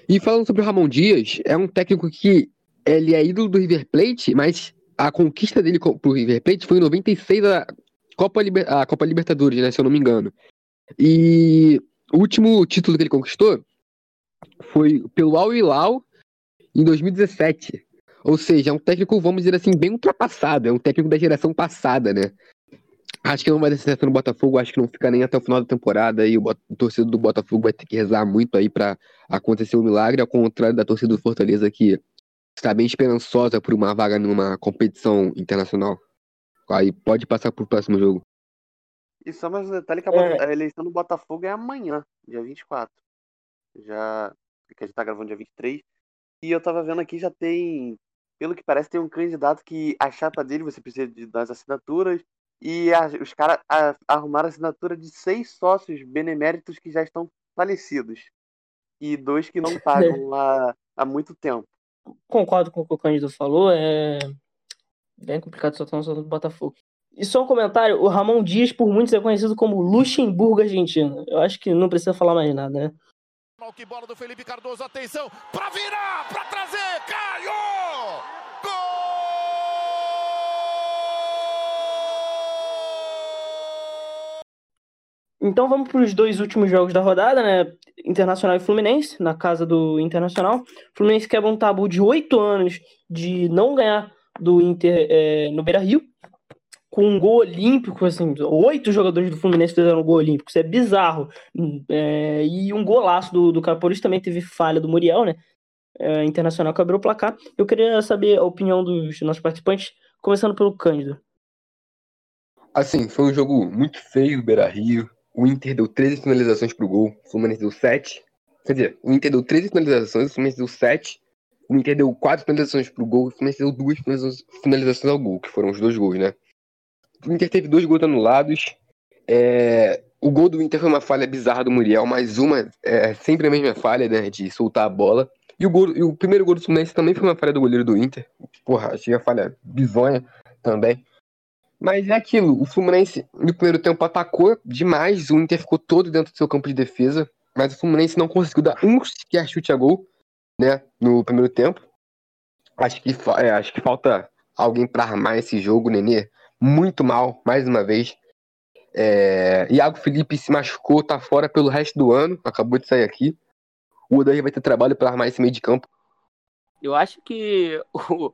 E falando sobre o Ramon Dias, é um técnico que ele é ídolo do River Plate, mas a conquista dele pro River Plate foi em 96 a Copa, Liber... a Copa Libertadores, né, se eu não me engano. E o último título que ele conquistou foi pelo Al Hilal em 2017. Ou seja, é um técnico, vamos dizer assim, bem ultrapassado. É um técnico da geração passada, né? Acho que não vai dar certo no Botafogo, acho que não fica nem até o final da temporada e o, o torcedor do Botafogo vai ter que rezar muito aí para acontecer um milagre, ao contrário da torcida do Fortaleza que está bem esperançosa por uma vaga numa competição internacional. Aí pode passar pro próximo jogo. E só mais um detalhe que a, É. a eleição do Botafogo é amanhã, dia 24. Já. Que a gente tá gravando dia 23. E eu tava vendo aqui, já tem. Pelo que parece, tem um candidato que a chapa dele, você precisa de, das assinaturas. E a- os caras arrumaram a assinatura de seis sócios beneméritos que já estão falecidos. E dois que não pagam há, há muito tempo. Concordo com o que o Cândido falou, é bem complicado só estar do Botafogo. E só um comentário, o Ramon Dias, por muitos, é conhecido como Luxemburgo argentino. Eu acho que não precisa falar mais nada, né? Que bola do Felipe Cardoso, atenção, pra virar, pra trazer, Caio! Gol! Então vamos para os dois últimos jogos da rodada, né? Internacional e Fluminense, na casa do Internacional. Fluminense quebra um tabu de oito anos de não ganhar do Inter é, no Beira-Rio, com um gol olímpico, assim, oito jogadores do Fluminense fizeram um gol olímpico, isso é bizarro. É, e um golaço do, do também teve falha do Muriel, né? É, Internacional quebrou o placar. Eu queria saber a opinião dos nossos participantes, começando pelo Cândido. Assim, foi um jogo muito feio do Beira Rio. O Inter deu 13 finalizações pro gol, o Fluminense deu 7. Quer dizer, o Inter deu 13 finalizações, o Fluminense deu 7. O Inter deu 4 finalizações pro gol, o Fluminense deu 2 finalizações- ao gol, que foram os dois gols, né? O Inter teve dois gols anulados. É, O gol do Inter foi uma falha bizarra do Muriel, mais uma, é sempre a mesma falha, né? De soltar a bola. E o, gol, e o primeiro gol do Fluminense também foi uma falha do goleiro do Inter. Porra, achei a falha bizonha também. Mas é aquilo, o Fluminense no primeiro tempo atacou demais, o Inter ficou todo dentro do seu campo de defesa, mas o Fluminense não conseguiu dar um sequer chute a gol, né, no primeiro tempo. Acho que, é, acho que falta alguém para armar esse jogo, Nenê. Muito mal, mais uma vez. É, Iago Felipe se machucou, tá fora pelo resto do ano, acabou de sair aqui. O Odair vai ter trabalho para armar esse meio de campo. Eu acho que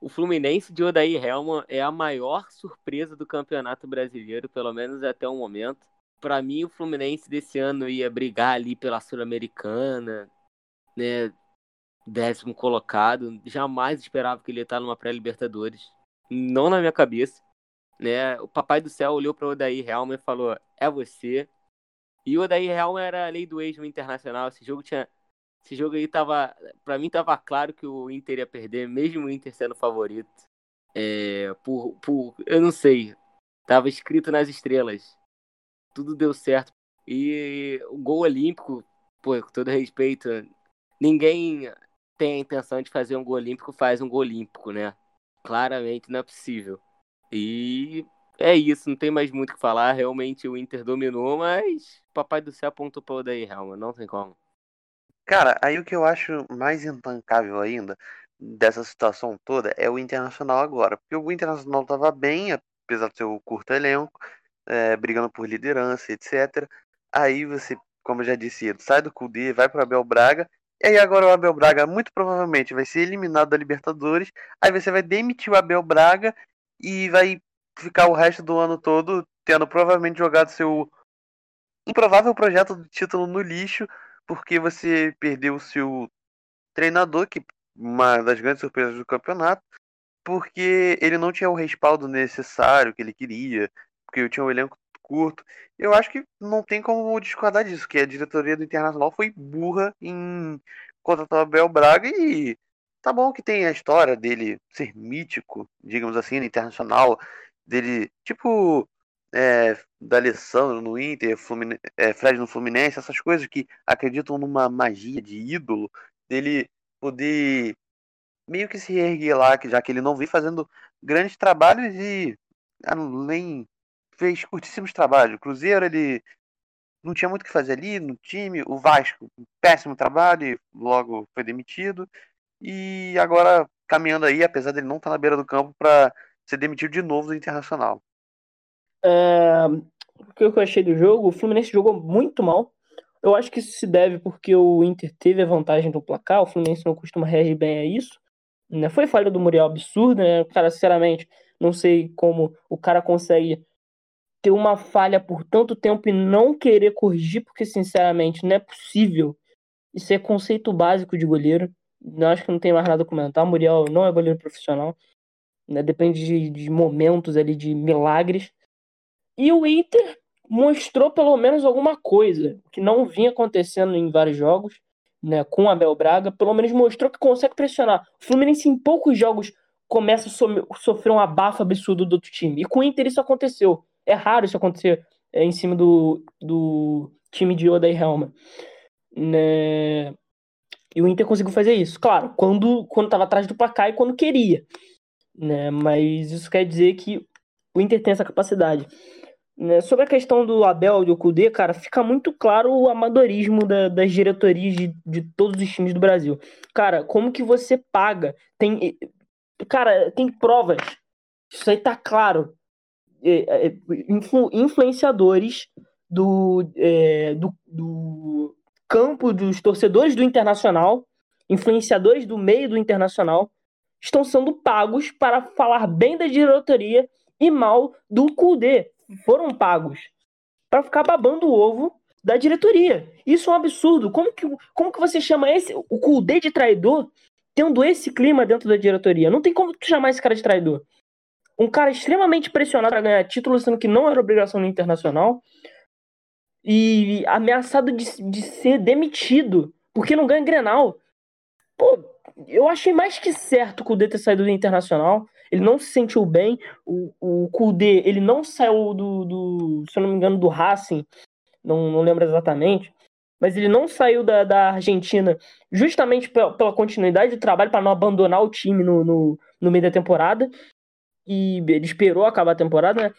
o Fluminense de Odair Helman é a maior surpresa do Campeonato Brasileiro, pelo menos até o momento. Para mim, o Fluminense desse ano ia brigar ali pela Sul-Americana, né? Décimo colocado. Jamais esperava que ele ia estar numa pré-Libertadores. Não na minha cabeça. Né? O Papai do Céu olhou para Odair Helman e falou: É você. E o Odair Helman era a lei do ex no Internacional. Esse jogo tinha esse jogo aí tava. Pra mim tava claro que o Inter ia perder, mesmo o Inter sendo favorito. É, por, por. Eu não sei. Tava escrito nas estrelas. Tudo deu certo. E o gol olímpico, pô, com todo respeito, ninguém tem a intenção de fazer um gol olímpico, faz um gol olímpico, né? Claramente não é possível. E é isso, não tem mais muito o que falar. Realmente o Inter dominou, mas o Papai do Céu apontou pra Odair Helma, não tem como. Cara, aí o que eu acho mais intancável ainda dessa situação toda é o Internacional agora. Porque o Internacional tava bem, apesar do seu curto elenco, é, brigando por liderança, etc. Aí você, como eu já disse, sai do Cudê, vai pro Abel Braga. E aí agora o Abel Braga muito provavelmente vai ser eliminado da Libertadores. Aí você vai demitir o Abel Braga e vai ficar o resto do ano todo tendo provavelmente jogado seu improvável projeto do título no lixo porque você perdeu o seu treinador, que uma das grandes surpresas do campeonato, porque ele não tinha o respaldo necessário que ele queria, porque tinha um elenco curto. Eu acho que não tem como discordar disso, que a diretoria do Internacional foi burra em contratar o Abel Braga e tá bom que tem a história dele ser mítico, digamos assim, no Internacional, dele, tipo, é, da Alessandro no Inter, Flumine- é, Fred no Fluminense, essas coisas que acreditam numa magia de ídolo, dele poder meio que se erguer lá, já que ele não vem fazendo grandes trabalhos e além fez curtíssimos trabalhos. O Cruzeiro ele não tinha muito o que fazer ali no time, o Vasco, péssimo trabalho, e logo foi demitido. E agora caminhando aí, apesar dele não estar na beira do campo para ser demitido de novo do Internacional. O que eu achei do jogo, o Fluminense jogou muito mal. Eu acho que isso se deve porque o Inter teve a vantagem do placar, o Fluminense não costuma reagir bem a isso. Né? Foi falha do Muriel absurda, né? Cara, sinceramente, não sei como o cara consegue ter uma falha por tanto tempo e não querer corrigir, porque sinceramente não é possível. Isso é conceito básico de goleiro. Não acho que não tem mais nada a comentar. Muriel não é goleiro profissional. Né? Depende de, de momentos ali, de milagres. E o Inter mostrou pelo menos alguma coisa que não vinha acontecendo em vários jogos, né, com Abel Braga, pelo menos mostrou que consegue pressionar. O Fluminense em poucos jogos começa a sofrer um abafo absurdo do outro time. E com o Inter isso aconteceu. É raro isso acontecer é, em cima do, do time de Oda e Helma. Né? E o Inter conseguiu fazer isso. Claro, quando quando estava atrás do placar e quando queria. Né? Mas isso quer dizer que o Inter tem essa capacidade. Né? Sobre a questão do Abel e do Kudê, cara, fica muito claro o amadorismo da, das diretorias de, de todos os times do Brasil. Cara, como que você paga? Tem, cara, tem provas. Isso aí tá claro. É, é, influ, influenciadores do, é, do, do campo dos torcedores do Internacional, influenciadores do meio do Internacional, estão sendo pagos para falar bem da diretoria e mal do Kudê foram pagos para ficar babando o ovo da diretoria. Isso é um absurdo. Como que, como que você chama esse o Kudê de traidor tendo esse clima dentro da diretoria? Não tem como tu chamar esse cara de traidor. Um cara extremamente pressionado para ganhar título, sendo que não era obrigação no internacional, e ameaçado de, de ser demitido porque não ganha Grenal. Pô, eu achei mais que certo o Kudê ter saído do internacional ele não se sentiu bem. O, o Kudê, ele não saiu do, do, se eu não me engano, do Racing, não, não lembro exatamente, mas ele não saiu da, da Argentina justamente pela, pela continuidade do trabalho, para não abandonar o time no, no, no, meio da temporada. E ele esperou acabar a temporada, né?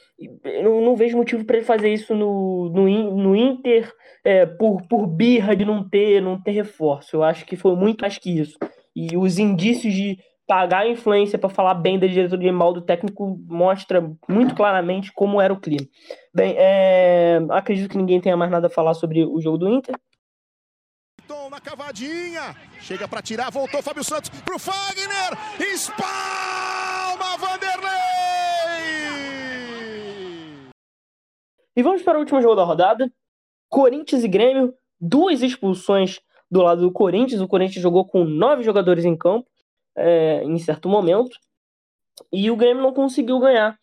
Eu não, vejo motivo para ele fazer isso no, no, no Inter é, por, por birra de não ter, não ter reforço. Eu acho que foi muito mais que isso. E os indícios de pagar a influência para falar bem da diretoria e mal do técnico mostra muito claramente como era o clima. Bem, é... acredito que ninguém tenha mais nada a falar sobre o jogo do Inter. Na cavadinha, chega para tirar, voltou Fábio Santos pro Fagner, espalma Vanderlei! E vamos para o último jogo da rodada. Corinthians e Grêmio, duas expulsões do lado do Corinthians. O Corinthians jogou com nove jogadores em campo é, em certo momento. E o Grêmio não conseguiu ganhar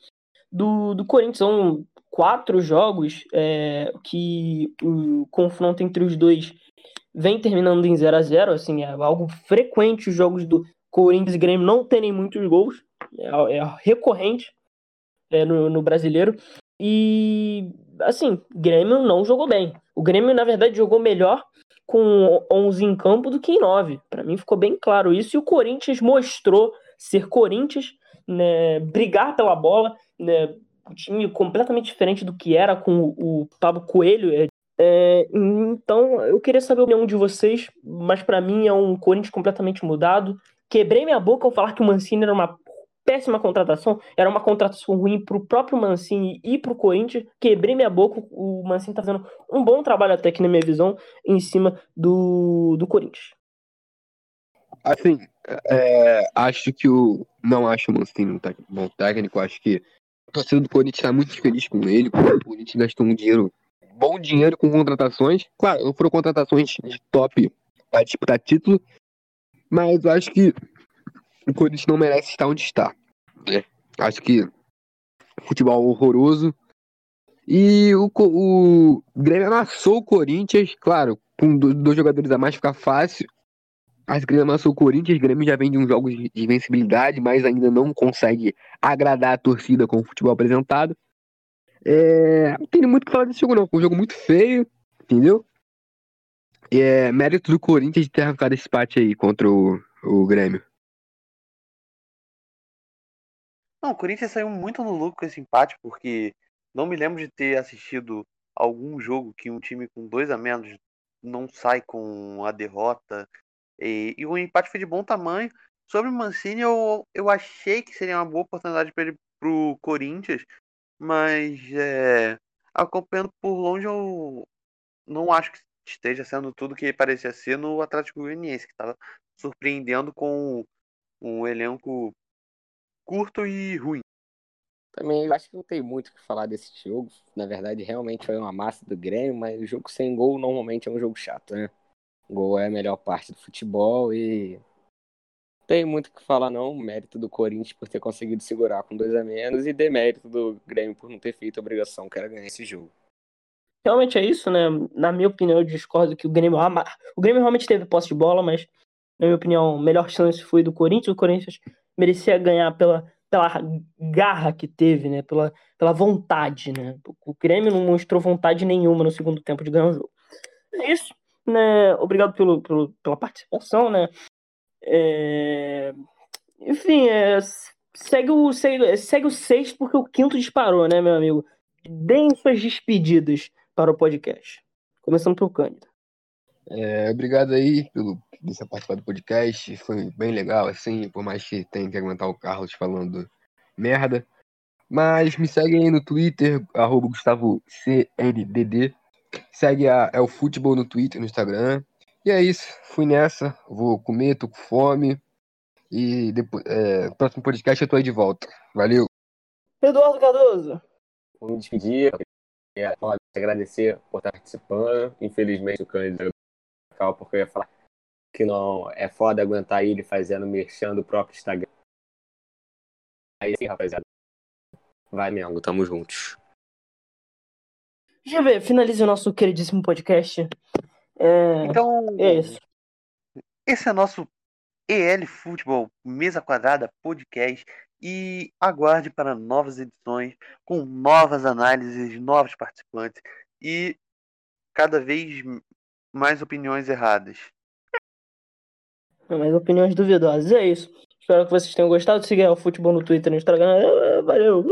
do, do Corinthians. São quatro jogos é, que o confronto entre os dois vem terminando em 0 a 0 assim, é algo frequente os jogos do Corinthians e Grêmio não terem muitos gols, é, é recorrente é, no, no brasileiro. E assim, Grêmio não jogou bem. O Grêmio, na verdade, jogou melhor com 11 em campo do que em 9. Para mim ficou bem claro isso. E o Corinthians mostrou ser Corinthians, né, brigar pela bola, né, um time completamente diferente do que era com o, Pablo Coelho. É, é, então, eu queria saber a opinião de vocês, mas para mim é um Corinthians completamente mudado. Quebrei minha boca ao falar que o Mancini era uma péssima contratação, era uma contratação ruim para o próprio Mancini e para o Corinthians. Quebrei minha boca, o Mancini está fazendo um bom trabalho até aqui na minha visão em cima do, do Corinthians. Assim, é, acho que o. Não acho o Mancini um bom técnico, acho que o torcedor do Corinthians está muito feliz com ele, porque o Corinthians gastou um dinheiro, bom dinheiro com contratações. Claro, não foram contratações de top para disputar título, mas acho que o Corinthians não merece estar onde está. Né? Acho que futebol horroroso. E o, o Grêmio amassou o Corinthians, claro, com dois jogadores a mais fica fácil. Mas o Grêmio amassou o Corinthians, o Grêmio já vem de uns jogos de invencibilidade, mas ainda não consegue agradar a torcida com o futebol apresentado. É, não tem muito o que falar desse jogo, não. Foi um jogo muito feio, entendeu? É mérito do Corinthians de ter arrancado esse empate aí contra o, o Grêmio. Não, o Corinthians saiu muito no lucro com esse empate, porque não me lembro de ter assistido algum jogo que um time com dois a menos não sai com a derrota. E, e o empate foi de bom tamanho. Sobre o Mancini, eu, eu achei que seria uma boa oportunidade para ele pro Corinthians, mas é, acompanhando por longe, eu não acho que esteja sendo tudo que parecia ser no Atlético Goianiense, que estava surpreendendo com um elenco curto e ruim. Também eu acho que não tem muito o que falar desse jogo. Na verdade, realmente foi uma massa do Grêmio, mas o jogo sem gol normalmente é um jogo chato, né? Gol é a melhor parte do futebol e Tem muito o que falar, não. Mérito do Corinthians por ter conseguido segurar com dois a menos e demérito do Grêmio por não ter feito a obrigação que era ganhar esse jogo. Realmente é isso, né? Na minha opinião, eu discordo que o Grêmio. O Grêmio realmente teve posse de bola, mas, na minha opinião, o melhor chance foi do Corinthians. O Corinthians merecia ganhar pela, pela garra que teve, né? Pela, pela vontade, né? O Grêmio não mostrou vontade nenhuma no segundo tempo de ganhar o jogo. É isso, né? Obrigado pelo, pelo pela participação, né? É... Enfim, é... segue, o, segue, segue o sexto porque o quinto disparou, né, meu amigo? Deem suas despedidas para o podcast. Começando pelo Cândido. É, obrigado aí pelo por participar do podcast. Foi bem legal, assim, por mais que tenha que aguentar o Carlos falando merda. Mas me segue aí no Twitter, arroba GustavoCNDD. Segue a É o Futebol no Twitter, no Instagram. E é isso, fui nessa, vou comer, tô com fome. E depois, é, próximo podcast eu tô aí de volta. Valeu. Eduardo Cardoso. Vou me despedir, queria agradecer por estar participando. Infelizmente o Cândido porque eu ia falar que não é foda aguentar ele fazendo merchan do próprio Instagram. Aí sim, rapaziada. Vai, Mengo, tamo juntos. Vê, finalize o nosso queridíssimo podcast. É... Então, é isso. Esse é nosso EL Futebol Mesa Quadrada Podcast e aguarde para novas edições com novas análises, novos participantes e cada vez mais opiniões erradas. Mais opiniões duvidosas. É isso. Espero que vocês tenham gostado. Siga o futebol no Twitter e no Instagram. Valeu!